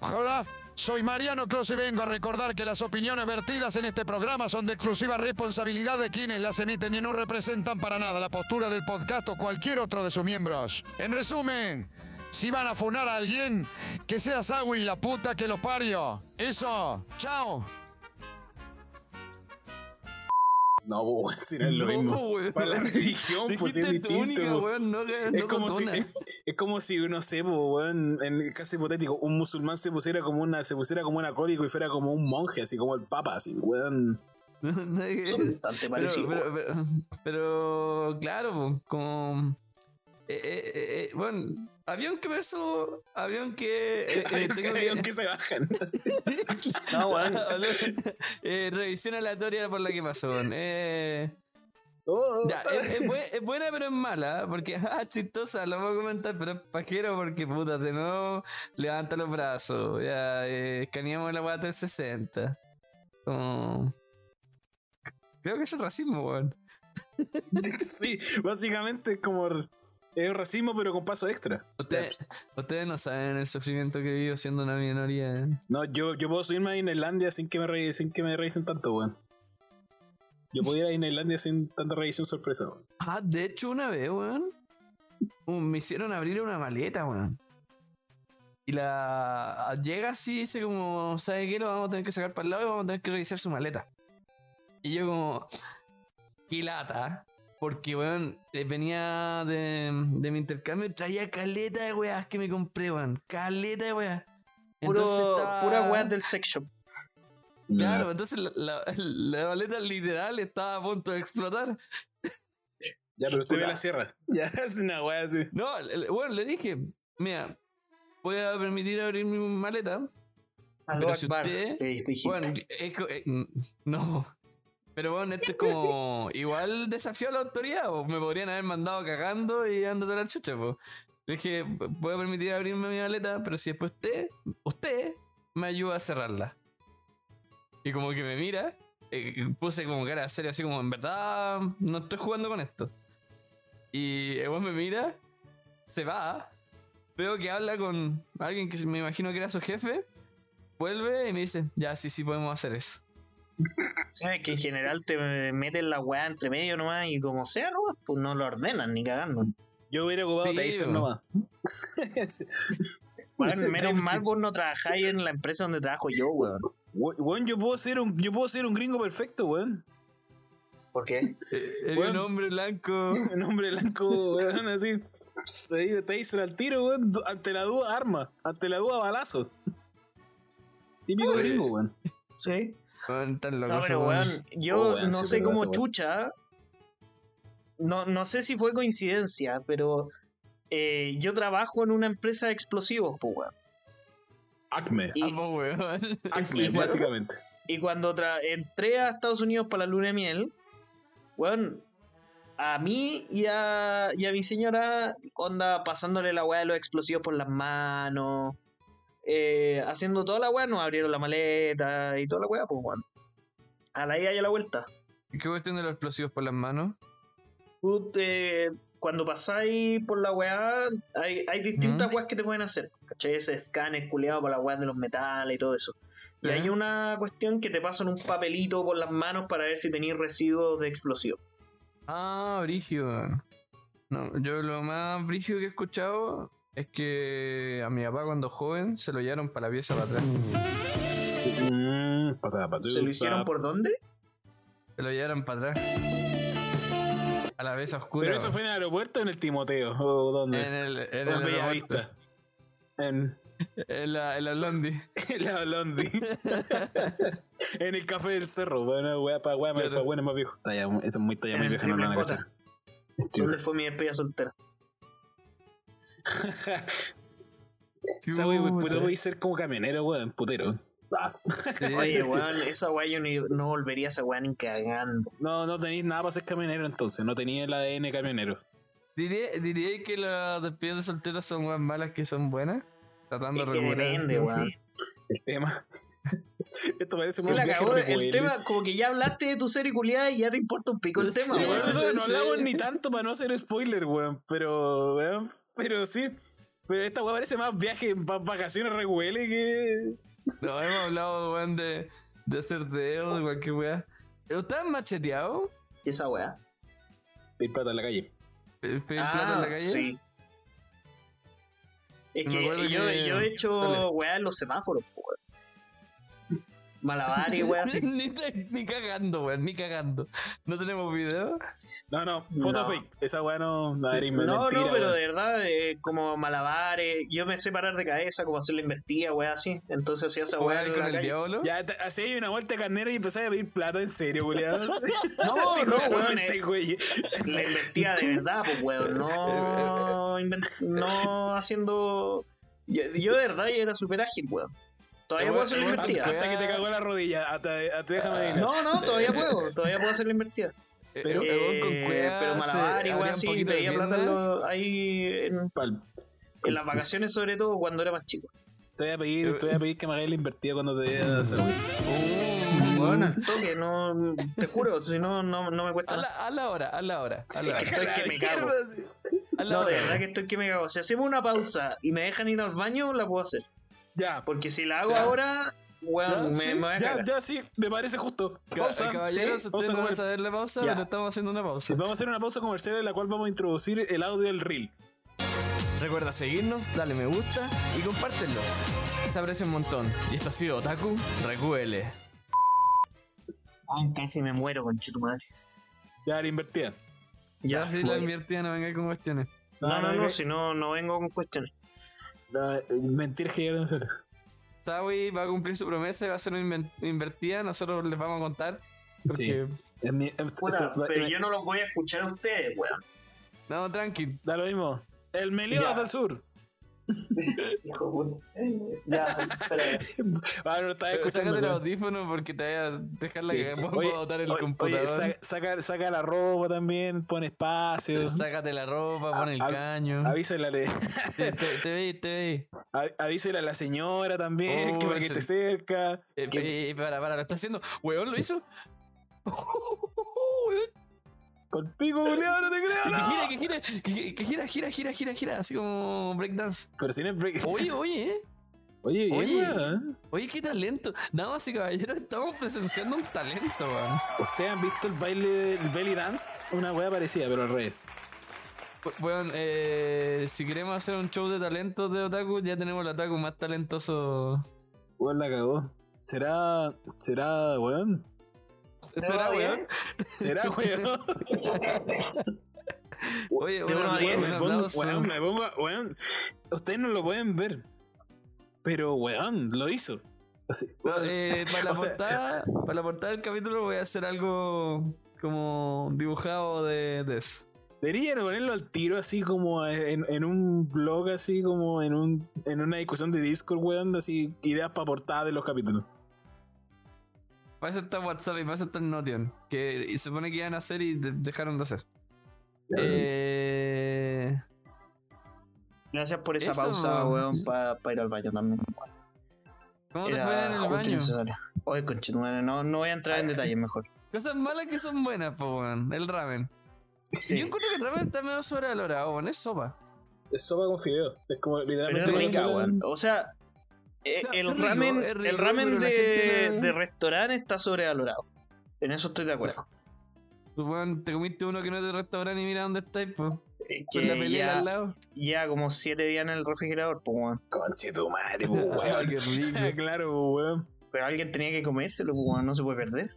Hola, soy Mariano Clos y vengo a recordar que las opiniones vertidas en este programa son de exclusiva responsabilidad de quienes las emiten y no representan para nada la postura del podcast o cualquier otro de sus miembros. En resumen, si van a funar a alguien, que sea Sawin la puta que lo parió. Eso, chao. No, weón, si no es lo No, mismo. weón. Para la religión, pues es Dijiste distinto. túnica, po. weón, no, Es no como, si, es, es como si, no sé, po, weón, en el caso hipotético, un musulmán se pusiera como una, se pusiera como un alcohólico y fuera como un monje, así como el papa, así, weón. Son bastante pero, parecidos. pero, pero, pero, claro, po, como. eh, eh, eh, bueno, avión que me subo, avión que. eh, eh, tengo que- Aunque se bajan. No, weón. eh, revisión aleatoria por la que pasó. Eh, Oh, ya, es, es bue- es buena, pero es mala. Porque, ah, chistosa, lo puedo comentar, pero es pajero porque, puta, de nuevo, levanta los brazos. Ya, eh, escaneamos la guata del 60. Como- Creo que es el racismo, weón. sí, básicamente es como es racismo, pero con paso extra. Ustedes, no saben el sufrimiento que he vivido siendo una minoría. ¿eh? No, yo, yo puedo subirme a Islandia sin que me re- sin que me revisen tanto, weón. Yo podía ir a Islandia sin tanta revisión sorpresa, weón. Ah, de hecho, una vez, weón, uh, me hicieron abrir una maleta, weón. Y la llega así, dice como, ¿sabe qué? Lo vamos a tener que sacar para el lado y vamos a tener que revisar su maleta. Y yo como, qué lata. Porque, weón, eh, venía de, de mi intercambio y traía caleta de weas que me compré, weón. Caleta de weas. Entonces Puro, estaba- Pura weas del sex shop. Claro, entonces la, la, la maleta literal estaba a punto de explotar. Ya, Puta. la sierra. Ya, es una weá así. No, bueno, le dije, mira, voy a permitir abrir mi maleta. Pero si usted-. Bueno, eh, mm, no. Pero bueno, esto es como igual desafió a la autoridad, o me podrían haber mandado cagando y andando a la chucha, po. Le dije, a permitir abrirme mi maleta, pero si después usted, usted me ayuda a cerrarla. Y como que me mira, eh, puse como cara seria, así como, en verdad, no estoy jugando con esto. Y el me mira, se va, veo que habla con alguien que me imagino que era su jefe, vuelve y me dice, ya, sí, sí, podemos hacer eso. Sabes que en general te meten la weá entre medio nomás y como sea nomás, pues no lo ordenan ni cagando. Yo hubiera ocupado Sí, Taser nomás. Sí. Bueno, menos mal vos no trabajáis en la empresa donde trabajo yo, weón. We- Weón, yo puedo ser un, yo puedo ser un gringo perfecto, weón. ¿Por qué? Eh, Era Bueno. un hombre blanco. Un hombre blanco, weón, así. Ahí Taser al tiro, weón. Ante la duda, arma. Ante la duda, balazo. Típico Oye. gringo, weón. Sí. Weón, tan loco No, pero weón. weón, yo Oh, weón, no sí, sé cómo chucha. No, no sé si fue coincidencia, pero eh, yo trabajo en una empresa de explosivos, pues, weón. Acme. Y, Amo, weón. Acme, básicamente. y cuando tra- entré a Estados Unidos para la luna de miel, weón, a mí y a, y a mi señora, onda, pasándole la weá de los explosivos por las manos, eh, haciendo toda la weá, nos abrieron la maleta y toda la weá, pues, weón. A la ida y a la vuelta. ¿Qué cuestión de los explosivos por las manos? Cuando pasáis por la weá, hay, hay distintas Ujú. weas que te pueden hacer. ¿Cachai? Ese escáner culeado por la weá de los metales y todo eso. Y hay una cuestión que te pasan un papelito por las manos para ver si tenéis residuos de explosivo. Ah, brigio. No, yo lo más brigio que he escuchado es que a mi papá cuando joven se lo llevaron para la pieza para atrás. Mm, ¿Se lo hicieron por dónde? Se lo llevaron para atrás. A la pieza oscura. Pero eso fue en el aeropuerto o en el Timoteo. ¿O dónde? en el, en el en Bella aeropuerto. Vista. En, En la, en la Blondie. en la Blondie. en el café del cerro. Bueno, weá, para weá, más viejo. Talla, eso es muy talla muy el vieja, no lo van a Triple cachar. ¿Dónde fue mi despedida soltera? Esa wey, Chuta. puto voy a ser como camionero, weón, putero. Sí, Oye, sí. weón, esa weá yo ni- no volvería a esa weá ni cagando. No, no tenéis nada para ser camionero entonces, no tenía el ADN camionero. ¿Diría, diría que las despedidas de solteros son más malas que son buenas? Tratando Es de recuperar. depende, weón. El tema. Esto parece Se un viaje el tema, como que ya hablaste de tu serie culiada y ya te importa un pico el tema, Sí, weón. no, no Sí. hablamos ni tanto para no hacer spoiler, weón. Pero, weón, pero sí. Pero esta weón parece más viaje, más vacaciones rehuele que. No, hemos hablado, weón, de, de hacer dedos, de cualquier weá. ¿Ustedes macheteado? ¿Y esa weá? Pedir plata en la calle. ¿Pe- ¿Pedir plata en la calle? Ah, Sí. Es que yo, que- yo he hecho Dale. weá en los semáforos, weón. Malabares y weá así. ni, ni cagando, weón, ni cagando. ¿No tenemos video? No, no, foto No. fake. Esa weá no. No, era No, no, mentira, pero weón. de verdad, eh, como malabares, yo me sé parar de cabeza, como hacer la invertida, weá así. Entonces hacía esa weá ¿Jugar en con la el calle. diablo? Ya, así hay una vuelta de carnera y empezás a pedir plata en serio, weón. No, Así, no, weón, weón, este eh. güey. La invertida de verdad, pues weón, no, invent- no haciendo... Yo, yo de verdad ya era súper ágil, weón. Todavía puedo hacer la invertida. Hasta que te cagó la rodilla. Hasta, hasta déjame adivinar. No, no, todavía puedo, todavía puedo hacer la invertida. Pero, Eh, con cueva pero malabar igual sí, veía plata en pierna. lo- ahí en, en las vacaciones sobre todo cuando era más chico. Te voy a pedir, te voy a pedir que me hagáis la invertida cuando te hacer weón. Uh, Bueno, al toque, no, te juro, si no, no, no me cuesta A nada. la, a la hora, a la hora. A la hora. Estoy que me cago. A la No, hora. de verdad que estoy que me cago. Si hacemos una pausa y me dejan ir al baño, la puedo hacer. Ya, Porque si la hago Ya. ahora, weón, Ya, me, sí, me voy a ya, cagar. ya, sí, me parece justo. Pausa. Caballeros, sí, ustedes no van a saber la pausa, Ya. pero estamos haciendo una pausa. Sí, vamos a hacer una pausa comercial en la cual vamos a introducir el audio del reel. Recuerda seguirnos, dale me gusta y compártelo. Se aprecia un montón. Y esto ha sido Otaku Recuele. Ay, casi me muero, con tu madre. Ya, la invertida. Ya, si la voy. invertida no venga con cuestiones. No, no, no, si no, no vengo con cuestiones. No, eh, mentiras que no hacer. Sawi va a cumplir su promesa y va a ser una invertida. Nosotros les vamos a contar. Porque, Es mi- Puta, esto- pero yo no los voy a escuchar a ustedes, weón. no, tranqui. Da lo mismo. El Meliodas del Sur. Hijo. Ya, espera. Ah, no estaba escuchando. sácate el audífono porque te vayas a dejar la Sí. que a botar el oye, computador. Oye, saca, saca, la ropa también, pone espacio. Sácate la ropa, pon el A- caño. Avísale, a la- Te, te, te veí, te veí. a- avísale a la señora también, Oh, que para que esté cerca. Eh, que- eh, para, para, lo está haciendo. Weón, lo hizo. Con pico, culiao, no te creo. No. que gira, que gira, que, que gira, gira, gira, gira, gira, así como breakdance. Pero si no es break. Oye, oye, eh. Oye, oye. Oye, qué talento. Damas y caballeros, estamos presenciando un talento, weón. ¿Ustedes han visto el baile, el belly dance? Una wea parecida, pero al revés. Weón, eh, si queremos hacer un show de talentos de Otaku, ya tenemos el Otaku más talentoso. Weón la cagó. ¿Será. ¿Será, weón? ¿Será, weón? ¿Será, weón? Oye, weón, me pongo, weón, me pongo, weón. Ustedes no lo pueden ver. Pero, weón, lo hizo. O sea, No, eh, para, la o sea, portada, para la portada del capítulo voy a hacer algo como dibujado de, de eso. Deberían ponerlo al tiro así como en, en un blog, así como en un en una discusión de Discord, weón, así ideas para portada de los capítulos. Para eso está WhatsApp y para eso está el Notion. Que se supone que iban a hacer y de- dejaron de hacer. Eh, Gracias por esa Eso, pausa, weón. weón, para ir al baño también. ¿Cómo te Era fue en el baño? Oye, conchetumare, no, no voy a entrar en detalles mejor. Cosas malas que son buenas, po, weón. El ramen. Sí. Yo encuentro que el ramen está medio sobrevalorado, weón. Es sopa. Es sopa con fideo. Es como Pero literalmente. es rica, weón. O sea, eh, el rico, ramen, rico, el ramen de, no- de restaurante está sobrevalorado. En eso estoy de acuerdo. Tú, weón, te comiste uno que no es de restaurante y mira dónde estáis, pues. Eh, Con la pelea ya, al lado. ya como siete días en el refrigerador, pues, weón. Conche tu madre, pues, weón. qué rico. claro, weón. Pero alguien tenía que comérselo, pues, weón. No se puede perder.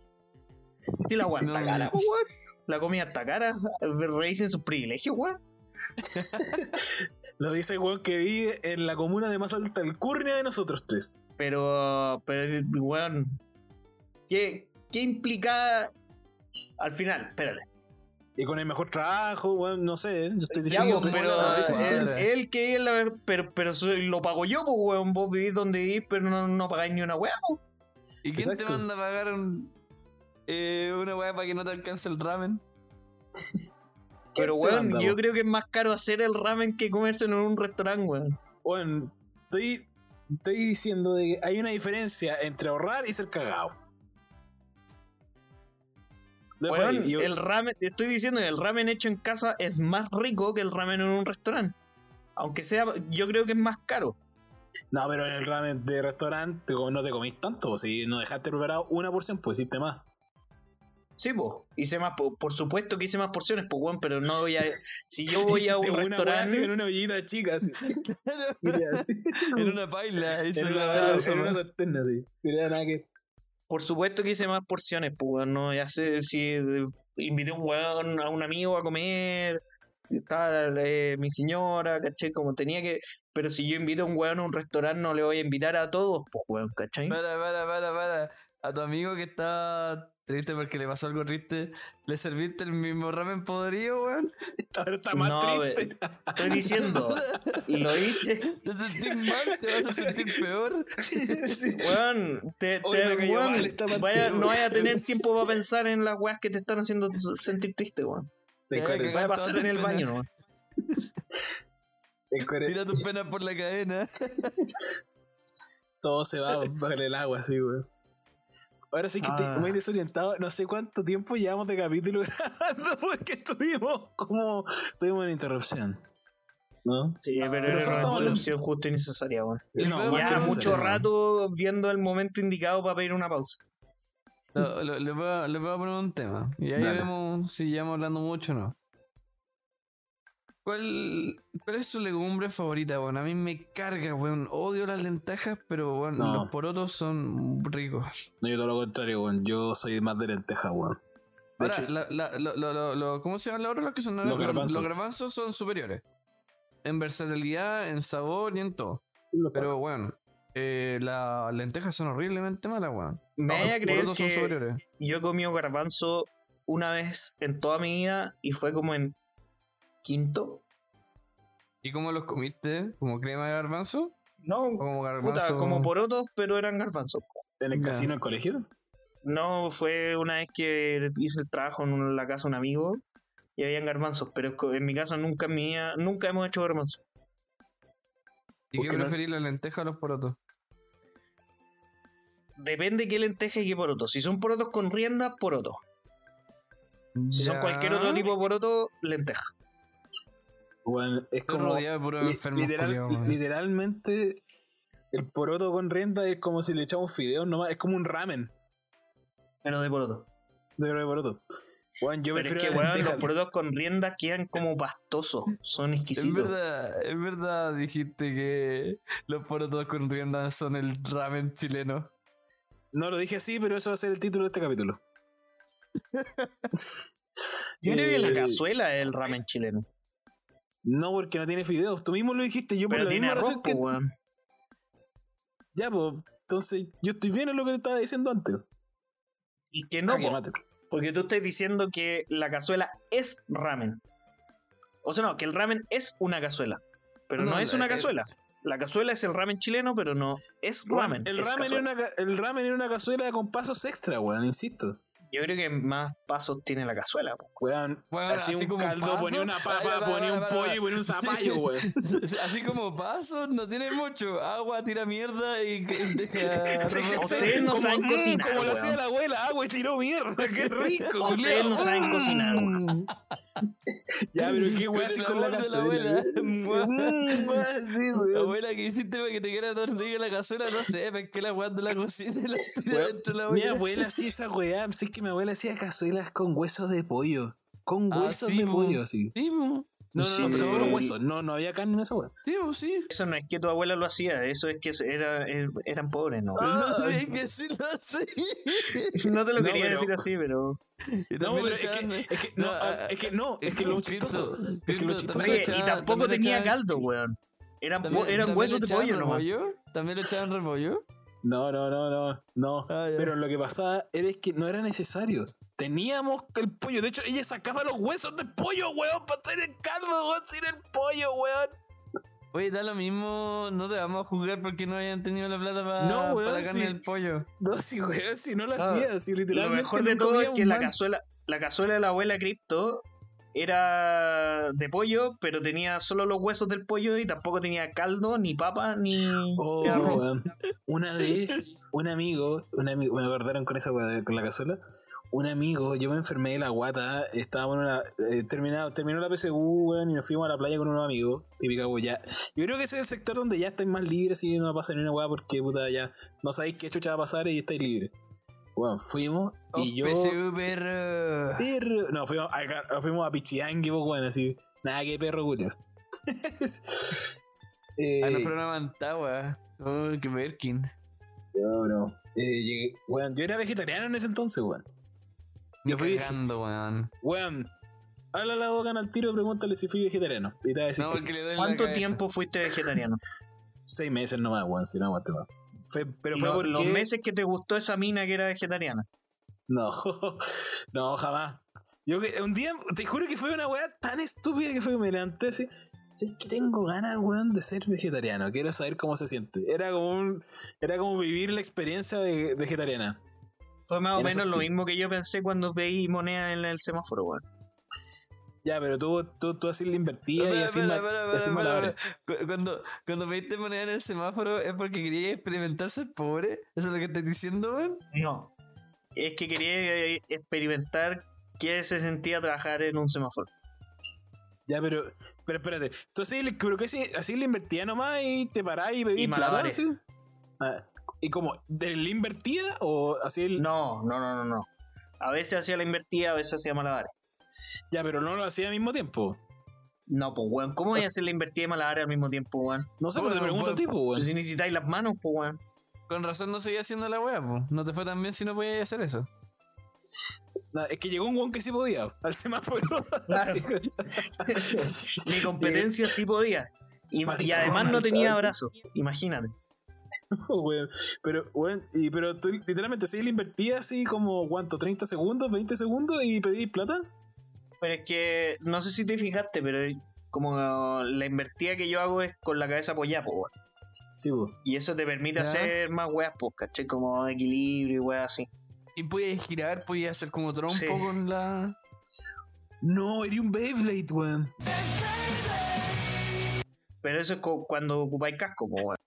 Si la weón está cara, pues, weón. La comida está cara. Revisen sus privilegios, weón. Lo dice el weón que vive en la comuna de más alta alcurnia de nosotros tres. Pero, pero, weón. ¿Qué, qué implica al final? Espérate. Y con el mejor trabajo, weón, no sé. Yo estoy Ya, diciendo pues, que- pero él, la- él que él, pero, pero lo pago yo, pues, weón. Vos vivís donde vivís, pero no, no pagáis ni una weá. ¿Y quién te manda a pagar un, eh, una weá para que no te alcance el ramen? Pero, weón, manda, yo creo que es más caro hacer el ramen que comerse en un restaurante, weón. Weón, estoy, estoy diciendo de que hay una diferencia entre ahorrar y ser cagado. Yo- el ramen, estoy diciendo que el ramen hecho en casa es más rico que el ramen en un restaurante. Aunque sea, yo creo que es más caro. No, pero en el ramen de restaurante no te comís tanto, si no dejaste preparado una porción, pues hiciste más. Sí, pues, hice más, po- por supuesto que hice más porciones, pues, weón, pero no voy a. Si yo voy a un así en restaurante. una ollita chica, así. En una paila. en, la- una, esa en una sartén así. Nada que. Por supuesto que hice más porciones, pues, weón, no, ya sé si invité a un weón, a un amigo a comer, estaba eh, mi señora, ¿cachai? Como tenía que. Pero si yo invito a un weón a un restaurante, no le voy a invitar a todos, pues, weón, ¿cachai? Para, para, para, para. A tu amigo que está triste porque le pasó algo triste, ¿le serviste el mismo ramen podrido, weón? Ahora está más No, triste. Estoy diciendo, lo hice. ¿Te sentís mal? ¿Te vas a sentir peor? Sí. Weón, te, te- weón, mal vaya- no vaya a tener weón. tiempo para pensar en las weas que te están haciendo sentir triste, weón. Vaya a pasar en el baño, cuare- Tira tus penas por la cadena. todo se va bajo el agua, así, weón. Ahora sí que estoy Ah. muy desorientado. No sé cuánto tiempo llevamos de capítulo grabando porque estuvimos como. Tuvimos una interrupción. ¿No? Sí, pero pero era una interrupción justa y necesaria, weón. No, Ya, mucho rato viendo el momento indicado para pedir una pausa. Lo- lo- Le voy, a, voy a poner un tema. Y ahí Dale. vemos si llevamos hablando mucho o no. ¿Cuál, ¿Cuál es su legumbre favorita, weón? A mí me carga, weón. Odio las lentejas, pero, weón, No. los porotos son ricos. No, yo todo lo contrario, weón. Yo soy más de lenteja, weón. De Ahora, hecho, la- la- lo- lo- lo- lo- ¿cómo se llaman los que son Los garbanzos. Los garbanzos son superiores. En versatilidad, en sabor y en todo. lo Pero, weón, eh, las lentejas son horriblemente malas, weón. Me a creer porotos son que superiores. yo he comido garbanzo una vez en toda mi vida y fue como en quinto. ¿Y cómo los comiste? ¿Como crema de garbanzo? No, ¿O como garbanzo? puta, como porotos, pero eran garbanzos. ¿En el casino del colegio? No, fue una vez que hice el trabajo en la casa de un amigo y habían garbanzos, pero en mi casa nunca en mi vida- nunca hemos hecho garbanzos. ¿Y ¿Por qué qué no? preferís, la lenteja o los porotos? Depende qué lenteja y qué poroto. Si son porotos con rienda, poroto. Si son cualquier otro tipo de poroto, lenteja. Es Estoy como. rodeado de puros li- enfermos literal- literalmente, el poroto con rienda es como si le echamos fideos nomás. Es como un ramen Pero de poroto. de de poroto. Weón, yo Pero es que, lenteja. los porotos con rienda quedan como pastosos. Son exquisitos. verdad, en verdad dijiste que los porotos con rienda son el ramen chileno. No lo dije así, pero eso va a ser el título de este capítulo. Yo creo que la Eh, cazuela es el ramen chileno. No, porque no tiene fideos. Tú mismo lo dijiste. Yo por Pero la tiene misma arroz, razón que. po, weón. Ya, pues. Entonces, yo estoy bien en lo que te estaba diciendo antes. Y que no, po, porque tú estás diciendo que la cazuela es ramen. O sea, no, que el ramen es una cazuela. Pero no, No, es una el- cazuela. La cazuela es el ramen chileno, pero no es ramen. el, es ramen es una, el ramen es una cazuela con pasos extra, weón, insisto. Yo creo que más pasos tiene la cazuela. Weón, Weón, así, así un como caldo, paso. ponía una papa, ponía un pollo y ponía un Sí. zapallo, weón. Así como paso, no tiene mucho. Agua, tira mierda y deja. Ustedes no Como- saben cocinar, Como lo weón. hacía la abuela, agua y tiró mierda, qué rico. Ustedes no saben cocinar, weón. Ya, pero qué weón así con la de la cazuela. abuela. Weón, sí, weón. Abuela, que hiciste para que te quede tornillo en la cazuela? No sé, pero es que la weá de la cocina y la tira Weón, dentro de la Mi olla. abuela hacía esa weá, sí que mi abuela hacía cazuelas con huesos de pollo. Con Ah, huesos sí, de po. pollo, así. Sí. No, no, Sí, no, No, solo huesos. No, no había carne en esa weá. Sí, sí. Eso no es que tu abuela lo hacía, eso es que era, er- eran pobres, ¿no? No, es que sí lo sé. No te lo No, quería pero- decir así, pero. No, pero es que, echaban- es que, no, No, ah, es que no, es que lo chistoso. Es que lo chistoso. Oye, y tampoco tenía caldo, weón. Eran, eran huesos de pollo nomás. rebollo, También le echaban rebollo. No, no, no, no, no. Ah. Pero lo que pasaba era que no era necesario. Teníamos el pollo. De hecho, ella sacaba los huesos del pollo, weón, para hacer el caldo, weón, sin el pollo, weón. Oye, da lo mismo, no te vamos a jugar porque no hayan tenido la plata para No, weón, la carne sí. del pollo. No, si, weón, si no lo Ah, hacía, si Lo literalmente. mejor de todo es que la cazuela, la cazuela de la abuela Crypto era de pollo, pero tenía solo los huesos del pollo y tampoco tenía caldo, ni papa, ni Oh. Una vez, un amigo, un amigo, me acordaron con esa con la cazuela. Un amigo, yo me enfermé de la guata, estábamos en una. eh, terminado, terminó la PSU, weón, y nos fuimos a la playa con unos amigos. Típica weá. Yo creo que ese es el sector donde ya estáis más libres y no pasa ni una weá porque puta ya no sabéis qué chucha va a pasar y estáis libres. Bueno, fuimos y yo. PSU, perro. Perro. No, fuimos a, fuimos a Pichiangui, pues bueno, así. Nada que perro, culio. eh, Ah, no fueron a Mantagua. Oh, qué Merkin. No, no. Eh, llegué- yo era vegetariano en ese entonces, weón. Yo fui- cagando, weón. Weón, habla la boca al tiro, pregúntale si fui vegetariano. Y te va a decir No, que le ¿Cuánto tiempo fuiste vegetariano? seis meses nomás, weón, si no aguante más. Fue, pero fue Lo- porque... Los meses que te gustó esa mina que era vegetariana. No, no, jamás. Yo que un día, te juro que fue una weá tan estúpida que fue que me levanté así. Sí, que tengo ganas, weón, de ser vegetariano. Quiero saber cómo se siente. Era como un, era como vivir la experiencia de- vegetariana. Fue más o En menos lo mismo que yo pensé cuando veí moneda en el semáforo, weón. Ya, pero tú, tú, tú así la invertías y así, Cuando, cuando pediste moneda en el semáforo es porque querías experimentar ser pobre. ¿Eso es lo que estás diciendo, weón? No. Es que quería eh, experimentar qué se sentía trabajar en un semáforo. Ya, pero, pero espérate. Le- pero que así, así le invertía nomás y te parás y pedís Y plata. Ah, ¿Y como, ¿de la invertía o así? el- No, no, no, no, no. A veces hacía la invertida, a veces hacía malabares. Ya, pero no lo hacía al mismo tiempo. No, pues, weón. ¿Cómo voy a hacer la invertida y malabares al mismo tiempo, weón? No sé, pero te pregunto a ti, Pues weón. si necesitáis las manos, pues, weón. Con razón no seguía haciendo la wea, po. No te fue tan bien si no podías hacer eso. Es que llegó un weón que sí podía, al semáforo. Claro. Mi competencia sí podía. Y, además no tenía sí. brazos. Imagínate. Weón. Pero, weón, y, pero tú literalmente sí le invertías así como, ¿cuánto? ¿30 segundos? ¿20 segundos? ¿Y pedís plata? Pero es que no sé si te fijaste, pero como la invertida que yo hago es con la cabeza apoyada, pues, weón. Sí, pues. Y eso te permite Ya. hacer más weas, pues, ¿cachai? Como equilibrio y weas así. Y puedes girar, puedes hacer como trompo Sí. con la. No, era un Beyblade, weón. Pero eso es cuando ocupáis casco, pues, weón.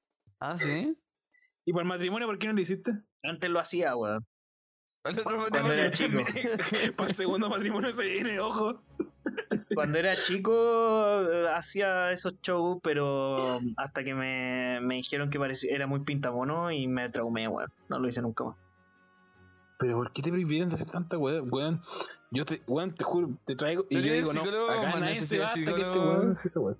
Ah, sí. ¿Y para el matrimonio por qué no lo hiciste? Antes lo hacía, weón. Para el segundo matrimonio se viene, ojo. Sí. Cuando era chico hacía esos shows, pero hasta que me, me dijeron que parecía, era muy pintamono y me traumé, weón. No lo hice nunca más. Pero ¿por qué te prohibieron de hacer tanta weón? Weón, yo te, weón, te juro, te traigo. Y Pero yo digo, no, acá man, nadie se va hasta que este weón esa weón.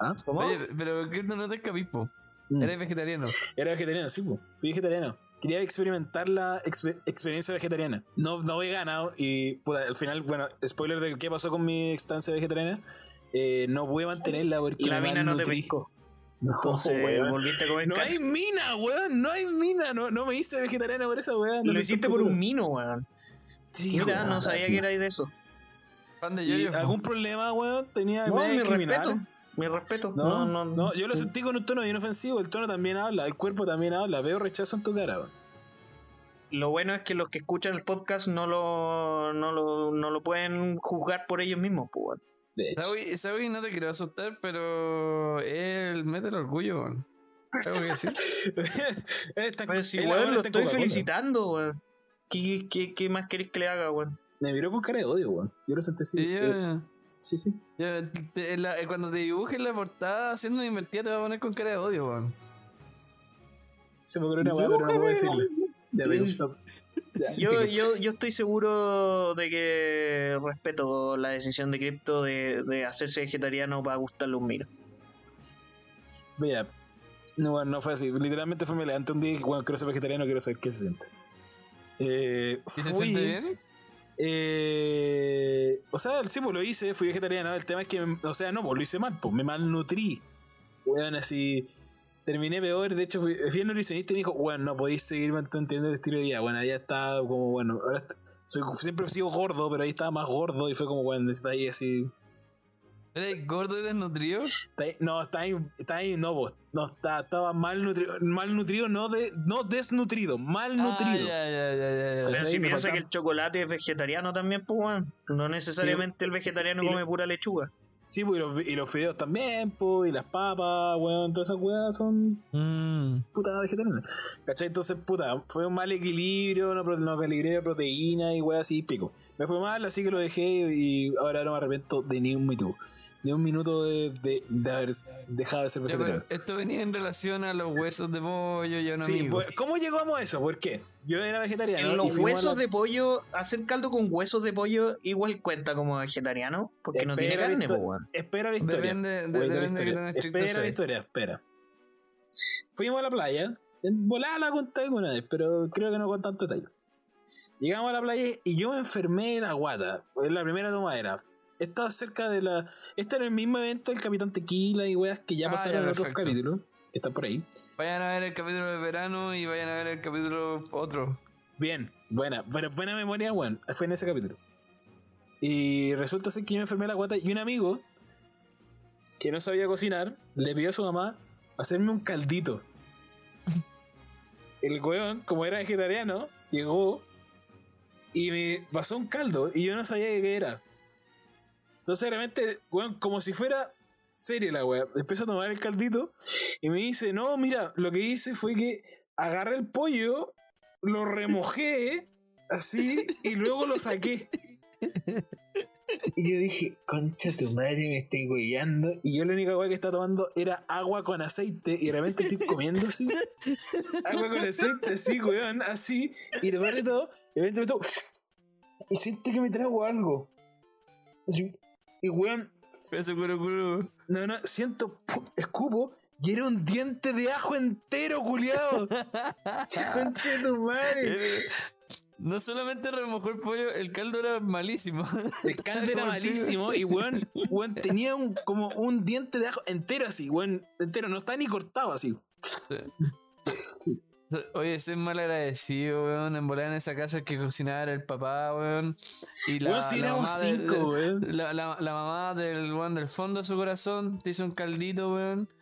¿Ah? ¿Cómo? Oye, pero que no, no te capispo. Mm. Eres vegetariano. Era vegetariano, sí, po. fui vegetariano. Quería experimentar la expe- experiencia vegetariana. No, no vegana, y puta, al final, bueno, spoiler de qué pasó con mi estancia vegetariana. eh, no pude mantenerla porque Y la mina no te pescó. No, Entonces weón. volviste a comer No hay mina, weón, no hay mina. No, no me hice vegetariana por esa weón. Lo hiciste por un mino, weón. Sí, Mira, weón. no sabía que era de eso. Pan de ¿Y yo ¿Algún problema, weón? Tenía No, mi respeto. Mi respeto. No, No, no, no, yo lo sentí con un tono bien ofensivo. El tono también habla, el cuerpo también habla. Veo rechazo en tu cara, weón. Lo bueno es que los que escuchan el podcast no lo, no lo, no lo pueden juzgar por ellos mismos, pues. Sabi, Sabi, no te quiero asustar, pero él mete el orgullo, weón. ¿Sabes qué decir? Esta- Pero si, weón, lo estoy felicitando, weón. ¿Qué, qué, qué más querés que le haga, weón? Me miró con cara de odio, weón. Yo lo sentí así. Sí, Eh, sí, sí. ya, te- en la- cuando te dibujes la portada haciendo una invertida te va a poner con cara de odio, weón. Se me ocurrió una weá, pero no puedo decirle. Ya, Yo, yo, yo estoy seguro de que respeto la decisión de Crypto de, de hacerse vegetariano para gustarle un miro. Vea. No, bueno, no fue así. Literalmente fue me levanté un día y dije, bueno, quiero ser vegetariano, quiero saber qué se siente. Eh, ¿Y se siente bien? Eh, o sea, sí, pues lo hice, fui vegetariano. El tema es que, o sea, no, pues lo hice mal, pues me malnutrí. Weón, así. terminé peor. De hecho, fui, fui al nutricionista y me dijo, bueno, no podéis seguir manteniendo el estilo de vida. Bueno, ya está como, bueno, ahora est- soy, siempre he sido gordo, pero ahí estaba más gordo y fue como, bueno, está ahí así. ¿Eres gordo y desnutrido? está ahí- no, está ahí, está ahí, no, vos. No, está, estaba mal nutrido, mal nutrido, no, de, no desnutrido, mal nutrido. Ah, ya, ya, ya, ya, ya. Pero si piensa que el chocolate es vegetariano también, pues, weón. No necesariamente el vegetariano sí, come pura lechuga. Sí, pues, y los, y los fideos también, pues, y las papas, weón, todas esas weas son Mm. puta vegetariana. ¿Cachai? Entonces, puta, fue un mal equilibrio, no, no equilibré de proteína y weas así, pico. Me fue mal, así que lo dejé y ahora no me arrepiento de ni un minuto. Ni un minuto de, de, de haber dejado de ser Ya, vegetariano. esto venía en relación a los huesos de pollo y a un Sí, amigo. pues, ¿cómo llegamos a eso? ¿Por qué? Yo era vegetariano. Los huesos la- de pollo, hacer caldo con huesos de pollo igual cuenta como vegetariano, porque no tiene la carne, pues, weón. Espera la historia. Depende, de, la depende de historia. estricto Espera la historia, espera. Fuimos a la playa. Volada la conté alguna vez, pero creo que no con tanto detalle. Llegamos a la playa y yo me enfermé de la guata. En la primera tomadera. Estaba cerca de la. Este era el mismo evento del Capitán Tequila y weas que ya Ah, pasaron ya, en otros capítulos. Que están por ahí. Vayan a ver el capítulo de verano y vayan a ver el capítulo otro. Bien, buena, buena, buena memoria, weón. Fue en ese capítulo. Y resulta ser que yo me enfermé la guata y un amigo que no sabía cocinar le pidió a su mamá hacerme un caldito. El weón, como era vegetariano, llegó y me pasó un caldo y yo no sabía de qué era. Entonces realmente, weón, como si fuera seria la weá, empezó a tomar el caldito y me dice, no, mira, lo que hice fue que agarré el pollo, lo remojé así y luego lo saqué. Y yo dije, concha tu madre, me estoy guiando. Y yo la única weá que estaba tomando era agua con aceite. Y de repente estoy comiendo así. Agua con aceite, así, weón, así. Y de repente todo, de repente me tomo. Y siento que me trago algo. Así, Y weón, Peso curo curo. no, no, siento, escupo. Y era un diente de ajo entero, culiado. Concha de tu madre. No solamente remojó el pollo, el caldo era malísimo. El caldo era malísimo y weón, weón tenía un, como un diente de ajo entero así, weón, entero, no está ni cortado así. Oye, soy mal agradecido, weón. En volar en esa casa que cocinaba el papá, weón. Y la, si la mamá del- weón. la, la, la mamá del weón del fondo de su corazón te hizo un caldito, weón.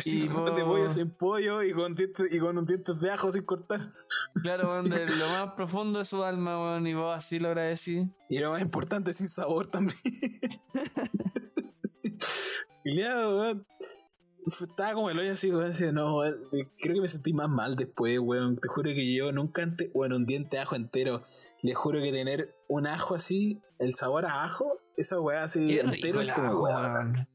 Sí, y con de pollo sin pollo y con, dientes, y con un diente de ajo sin cortar. Claro, weón, Sí. de lo más profundo de su alma, weón. Y vos así lo agradecí. Y lo más importante, sin sabor también. sí. Weón. Estaba como el hoyo así, weón. Así, no, weón, creo que me sentí más mal después, weón. Te juro que yo nunca antes, bueno, un diente de ajo entero. Le juro que tener un ajo así, el sabor a ajo, esa weá así Qué entero es como, weón. weón.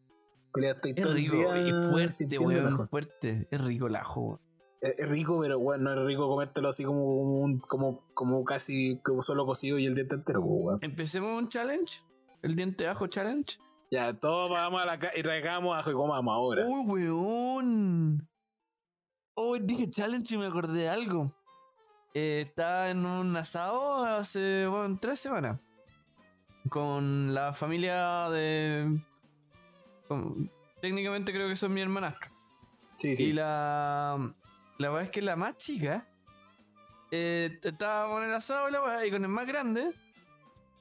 Es rico y fuerte, weón. Fuerte. Es rico el ajo, weón. Es, es rico, pero bueno, no es rico comértelo así como un, como, como casi como solo cocido y el diente entero, weón. Empecemos un challenge. El diente de ajo challenge. Ya, todos vamos a la casa y traigamos ajo y comamos ahora. ¡Uy, weón! Oh, dije challenge y me acordé de algo. Eh, estaba en un asado hace, bueno, tres semanas. Con la familia de... con- técnicamente creo que son mi hermanastro. sí, Y sí. la... La verdad es que la más chica... Eh, estábamos en el asado y la weá, y con el más grande,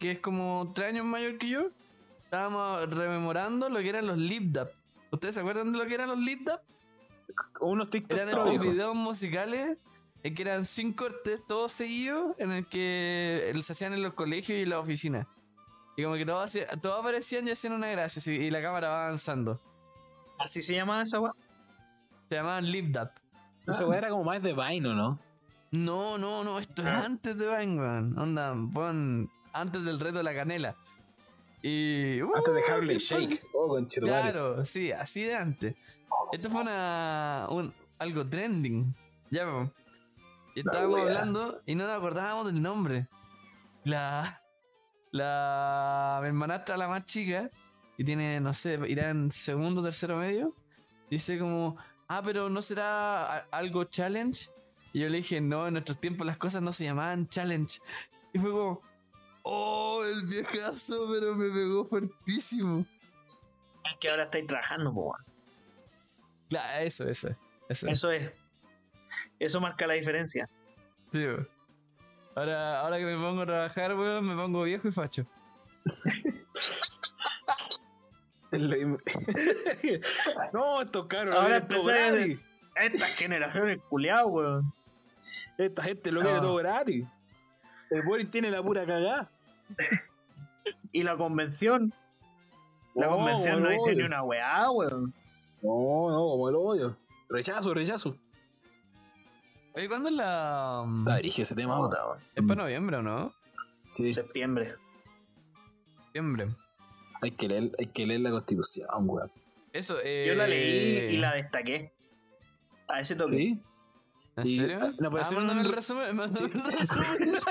que es como tres años mayor que yo, estábamos rememorando lo que eran los lip dub. ¿Ustedes se acuerdan de lo que eran los lip dub? Unos TikTok Eran estos videos musicales en que eran sin cortes, todos seguidos, en el que se hacían en los colegios y en las oficinas. Y como que todos, todos aparecían y hacían una gracia, y la cámara va avanzando. Así se llama esa weá. Se llamaban lip dub. Esa weá era como más de Vine, ¿o no? No, no, no, esto es Ah. antes de Vine, weón. Onda, pon antes del reto de la canela. Y. Antes de uh, Harley Shake. Oh. Claro, sí, así de antes. Esto fue una, un, algo trending. Ya, po. Y estábamos hablando y no nos acordábamos del nombre. La. La. Mi hermanastra, la más chica, y tiene, no sé, irá en segundo, tercero medio. Dice como, ah, pero ¿no será algo challenge? Y yo le dije, no, en nuestros tiempos las cosas no se llamaban challenge. Y fue como, oh, el viejazo, pero me pegó fuertísimo. Es que ahora estáis trabajando, po, weón. Claro, eso, eso. Eso. Eso es. Eso marca la diferencia. Sí, weón. Ahora, ahora que me pongo a trabajar, weón, me pongo viejo y facho. No, esto caro, Ahora lo quiere todo empecé a gratis. Esta generación es culiado, weón. Esta gente lo quiere Ah. todo gratis. El Boris tiene la pura cagada. Y la convención. La No, convención no dice ni una weá, weón. No, no, como el hoyo. Rechazo, rechazo. Oye, ¿cuándo es la. mm, Da, dirige ese tema. weón. Es para noviembre, ¿o no? Sí, Septiembre. Noviembre. hay que leer, hay que leer la constitución, weón. Eso, eh. Yo la leí y la destaqué. A ese toque. Sí. ¿En y- serio? no, puede ah, ser mándame un- el resumen. Mándame Sí. el resumen.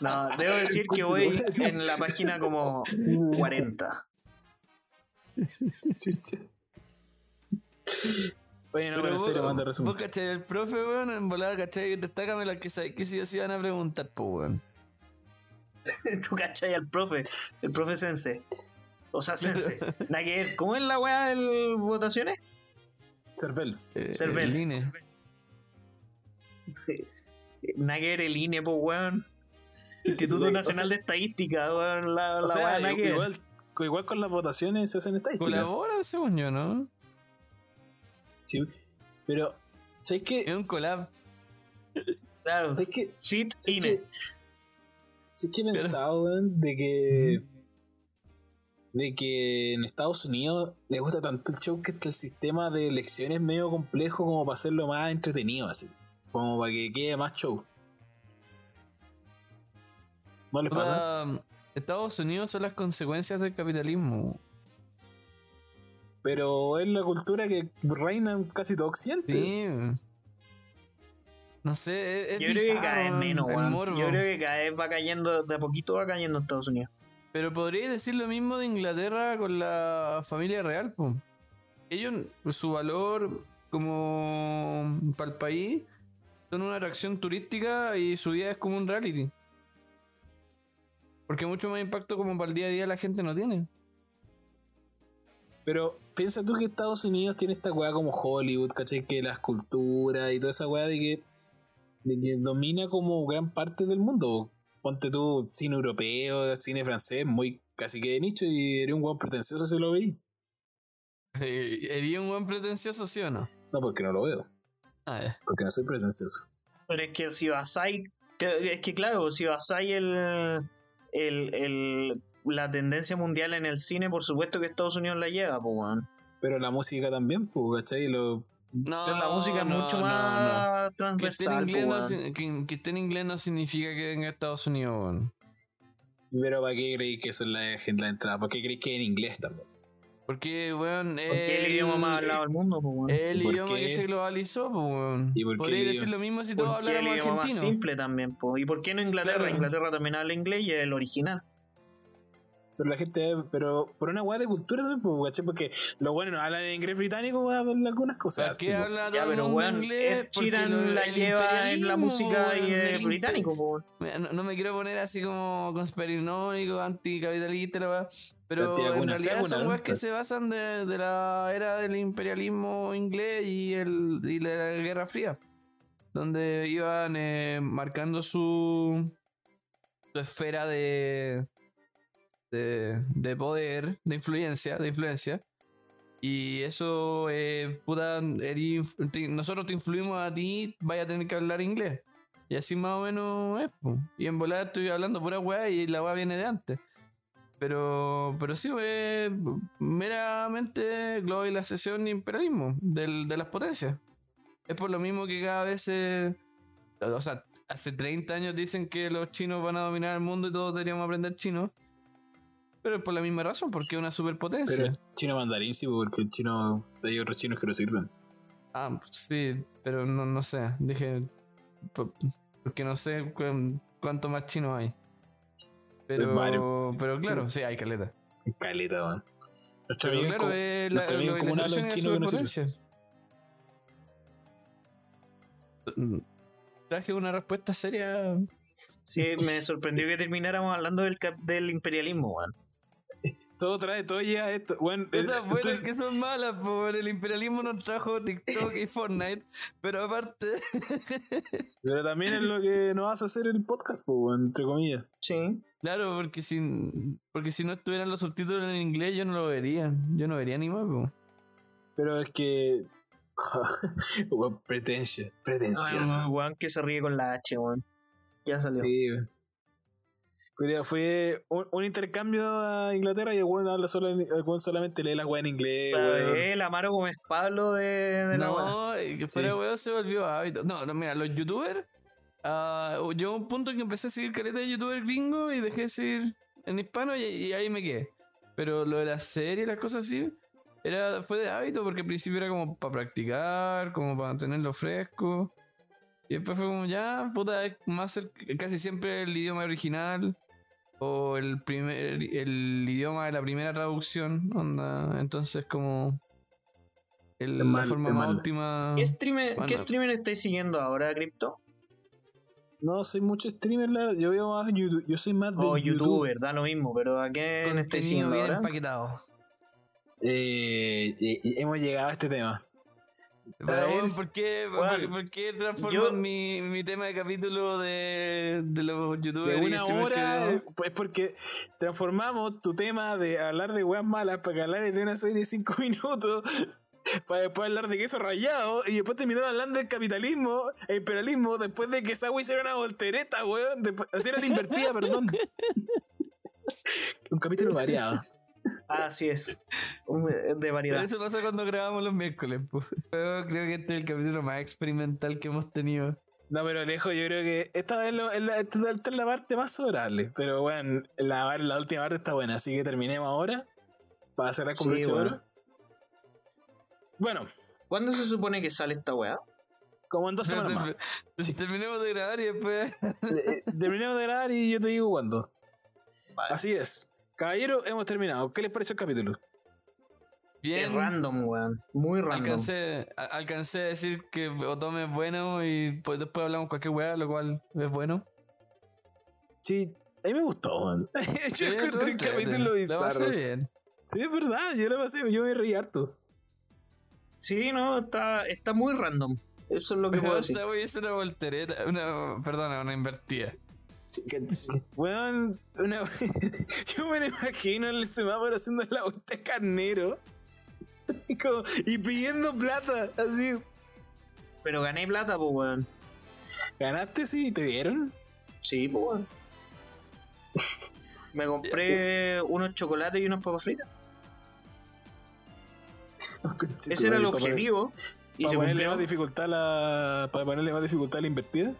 No, debo decir que voy en la página como 40. Chucha. Oye, no, pero en vos- serio, manda resumen. Vos, cachai, el profe, weón, en volada, cachai, destácame la que sabes que si se iban a preguntar, pues, weón. Tú cachai al profe. El profe Sense. O sea, Sense. ¿Cómo es la weá de votaciones? Cervel. Eh, Cervel. el INE. Ver el INE, pues weón. Instituto O Nacional sea- de Estadística, weón. La, O la sea, igual, igual con las votaciones se hacen estadísticas. Colaboran, según yo, ¿no? Sí, pero, ¿sabes qué? Es un collab. Claro. ¿Sabes qué? Fit Sí INE. que, sí que he pensado, weón, de que. De que en Estados Unidos les gusta tanto el show que el sistema de elecciones es medio complejo como para hacerlo más entretenido, así. Como para que quede más show. ¿No les pasa? Puta, Estados Unidos son las consecuencias del capitalismo. Pero es la cultura que reina en casi todo Occidente. Sí. No sé, es, es Yo creo que cada vez menos. Yo creo que cada vez va cayendo, de a poquito va cayendo en Estados Unidos. Pero podría decir lo mismo de Inglaterra con la familia real, po. Ellos, su valor como para el país, son una atracción turística y su vida es como un reality. Porque mucho más impacto como para el día a día la gente no tiene. Pero piensa tú que Estados Unidos tiene esta weá como Hollywood, ¿cachai? Que las culturas y toda esa weá de que, de que domina como gran parte del mundo. Ponte tú cine europeo, cine francés, muy casi que de nicho y eres un weón pretencioso si lo veis. ¿Sería un buen pretencioso, sí o no? No, porque no lo veo, Ah, porque no soy pretencioso. Pero es que si basáis. que- Es que claro, si basáis el, el, el, la tendencia mundial en el cine, por supuesto que Estados Unidos la lleva, pues, weón. Pero la música también, pues, ¿cachai? Lo, No, Pero la música es no, mucho no, no. más Que esté, en transversal, inglés po, no, sin- que, que esté en inglés no significa que venga a Estados Unidos, weón. pero ¿para qué creéis que eso es la, la entrada? ¿Por qué creéis que en inglés también? Porque, weón, Porque es el idioma más hablado del mundo, pues, weón. El ¿Y por idioma qué? que se globalizó, pues, weón. ¿Y por qué Podría decir lo mismo si todos habláramos idioma más argentino. simple también, pues. ¿Y por qué no Inglaterra? Claro. Inglaterra también habla inglés y es el original. Pero la gente, pero por una weá de cultura también, pues, ¿cachai? Porque los buenos no hablan en inglés británico, weá, algunas cosas. ¿Por qué pues. habla Ya, todo el mundo inglés? La lleva en la música y weón, es el británico, pues. Mira, No, no me quiero poner así como conspiranoico, anticapitalista, la weá, pero en realidad son weas que se basan de, de la era del imperialismo inglés y, el, y la Guerra Fría, donde iban eh, marcando su, su esfera de, de, de poder, de influencia, de influencia. Y eso, eh, puta, te- nosotros te influimos a ti, vaya a tener que hablar inglés. Y así más o menos es. Y en volada estoy hablando pura weá y la weá viene de antes. Pero, pero sí, es meramente globalización y imperialismo del- de las potencias. Es por lo mismo que cada vez. O sea, hace 30 años dicen que los chinos van a dominar el mundo y todos deberíamos aprender chino. Pero es por la misma razón, porque es una superpotencia. Pero chino mandarín, sí, porque el chino, hay otros chinos que no sirven. Ah, sí, pero no, no sé. Dije. po- Porque no sé cu- cuánto más chino hay. Pero, varios. pero claro, sí, hay caleta. Caleta, weón. Nuestro Pero amigo claro, es la la chino que no sirve. superpotencia. Traje una respuesta seria. Sí, me sorprendió que termináramos hablando del, cap- del imperialismo, weón. Todo trae, todo lleva esto. Bueno, Esas buenas entonces- que son malas, por el imperialismo nos trajo TikTok y Fortnite, pero aparte, pero también es lo que nos hace hacer el podcast, weón, entre comillas. Sí. claro, porque si, porque si no estuvieran los subtítulos en inglés yo no lo vería, yo no vería ni más. po. Pero es que. weón, pretencia, pretencioso. weón que se ríe con la H, weón. Ya salió. Sí, weón. Fue un, un intercambio a Inglaterra y el weón habla solo, en- el weón solamente lee las weas en inglés, weón. El Amaro Gómez Pablo de, de la weá. No, que fuera Sí. weón se volvió hábito. No, no, mira, los youtubers, ah, llegó un punto en que empecé a seguir caleta de youtubers gringo y dejé de seguir en hispano y, y ahí me quedé. Pero lo de la serie, las cosas así, era, fue de hábito porque al principio era como para practicar, como para mantenerlo fresco. Y después fue como ya, puta, es más casi siempre el idioma original o el primer el idioma de la primera traducción, onda, entonces como el- mal, la forma más óptima. ¿Qué streamer, Bueno. ¿Qué streamer estáis siguiendo ahora, Crypto? No soy mucho streamer, la verdad. yo veo más YouTube. Yo soy más de O YouTube. youtuber, da lo mismo, pero ¿a quién estáis siguiendo bien ahora? empaquetado. Eh, hemos llegado a este tema. Pero, ¿por qué, Bueno, por, qué transforman yo- mi, mi tema de capítulo de, de los youtubers? De una que hora, eh, pues porque transformamos tu tema de hablar de weas malas para que hablar de una serie de 5 minutos. Para después hablar de queso rayado y después terminar hablando del capitalismo, el imperialismo, después de que esa wea hiciera una voltereta, weón. Después, era la invertida, perdón. Un capítulo variado. Así es. Un- De variedad. eso pasa cuando grabamos los miércoles. pues. Yo creo que este es el capítulo más experimental que hemos tenido. No, pero lejos, yo creo que esta vez lo- es la, esta, esta es la parte más sobrable. Pero bueno, la, la última parte está buena, así que terminemos ahora. Para cerrar con Sí, bueno. oro. Bueno, ¿Cuándo se supone que sale esta weá? como en dos semanas más. Ter- Terminemos de grabar y después. Eh, eh, Terminemos de grabar y yo te digo cuándo. Vale. Así es. Caballero, hemos terminado. ¿Qué les pareció el capítulo? Qué Bien. random, weón. Muy random. Alcancé, a- alcancé a decir que Otome es bueno y pues después hablamos cualquier weá, lo cual es bueno. Sí, a mí me gustó. Sí, yo encontré un capítulo entrete. La pasé bizarro. bien. Sí, es verdad, yo lo pasé, yo me reí harto. Sí, no, está, está muy random. Eso es lo que puedo O decir. sea, voy a hacer una voltereta, una, perdona, una invertida. Weón, una- yo me imagino el semáforo haciendo la vuelta de carnero. Así como, y pidiendo plata, así. Pero gané plata, pues, weón. ¿Ganaste sí? ¿Te dieron? Sí, pues, weón. Me compré unos chocolates y unas papas fritas. Ese era el objetivo. Y Para se ponerle cumplió. más dificultad a la. Para ponerle más dificultad a la invertida.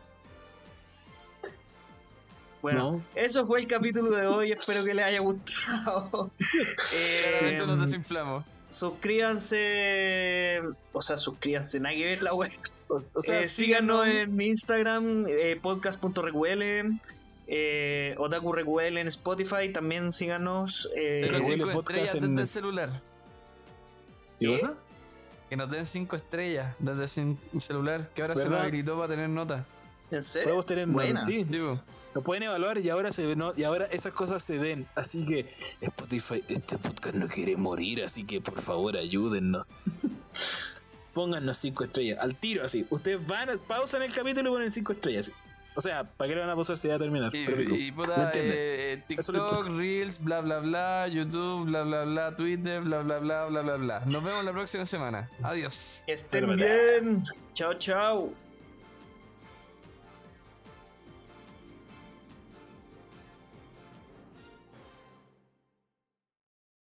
Bueno, No. eso fue el capítulo de hoy. Espero que les haya gustado. Eh, esto nos desinflamos. suscríbanse. O sea, suscríbanse, nada que ver la web. O, o sea, Eh, síganos en mi Instagram, eh, podcast.recuele. Eh, Otaku Recuele en Spotify. También síganos. eh, cinco Podcast estrellas en- desde el celular. ¿Qué cosa? Que nos den cinco estrellas desde el celular, que ahora se nos ¿Verdad? habilitó para tener nota. ¿En serio? Podemos tener Buena. sí, Digo, lo pueden evaluar y ahora se no, y ahora esas cosas se ven. Así que Spotify, este podcast no quiere morir, así que por favor ayúdennos. Pónganos cinco estrellas, al tiro así. Ustedes van, pausan el capítulo y ponen cinco estrellas. O sea, ¿para qué le van a pausar si va a terminar? y, Pero pico. y ¿Me puta, eh, eh, TikTok, Reels, bla bla bla, YouTube, bla bla bla, Twitter, bla bla bla, bla bla bla. Nos vemos la próxima semana. Adiós. Que estén bien. Chao, chao.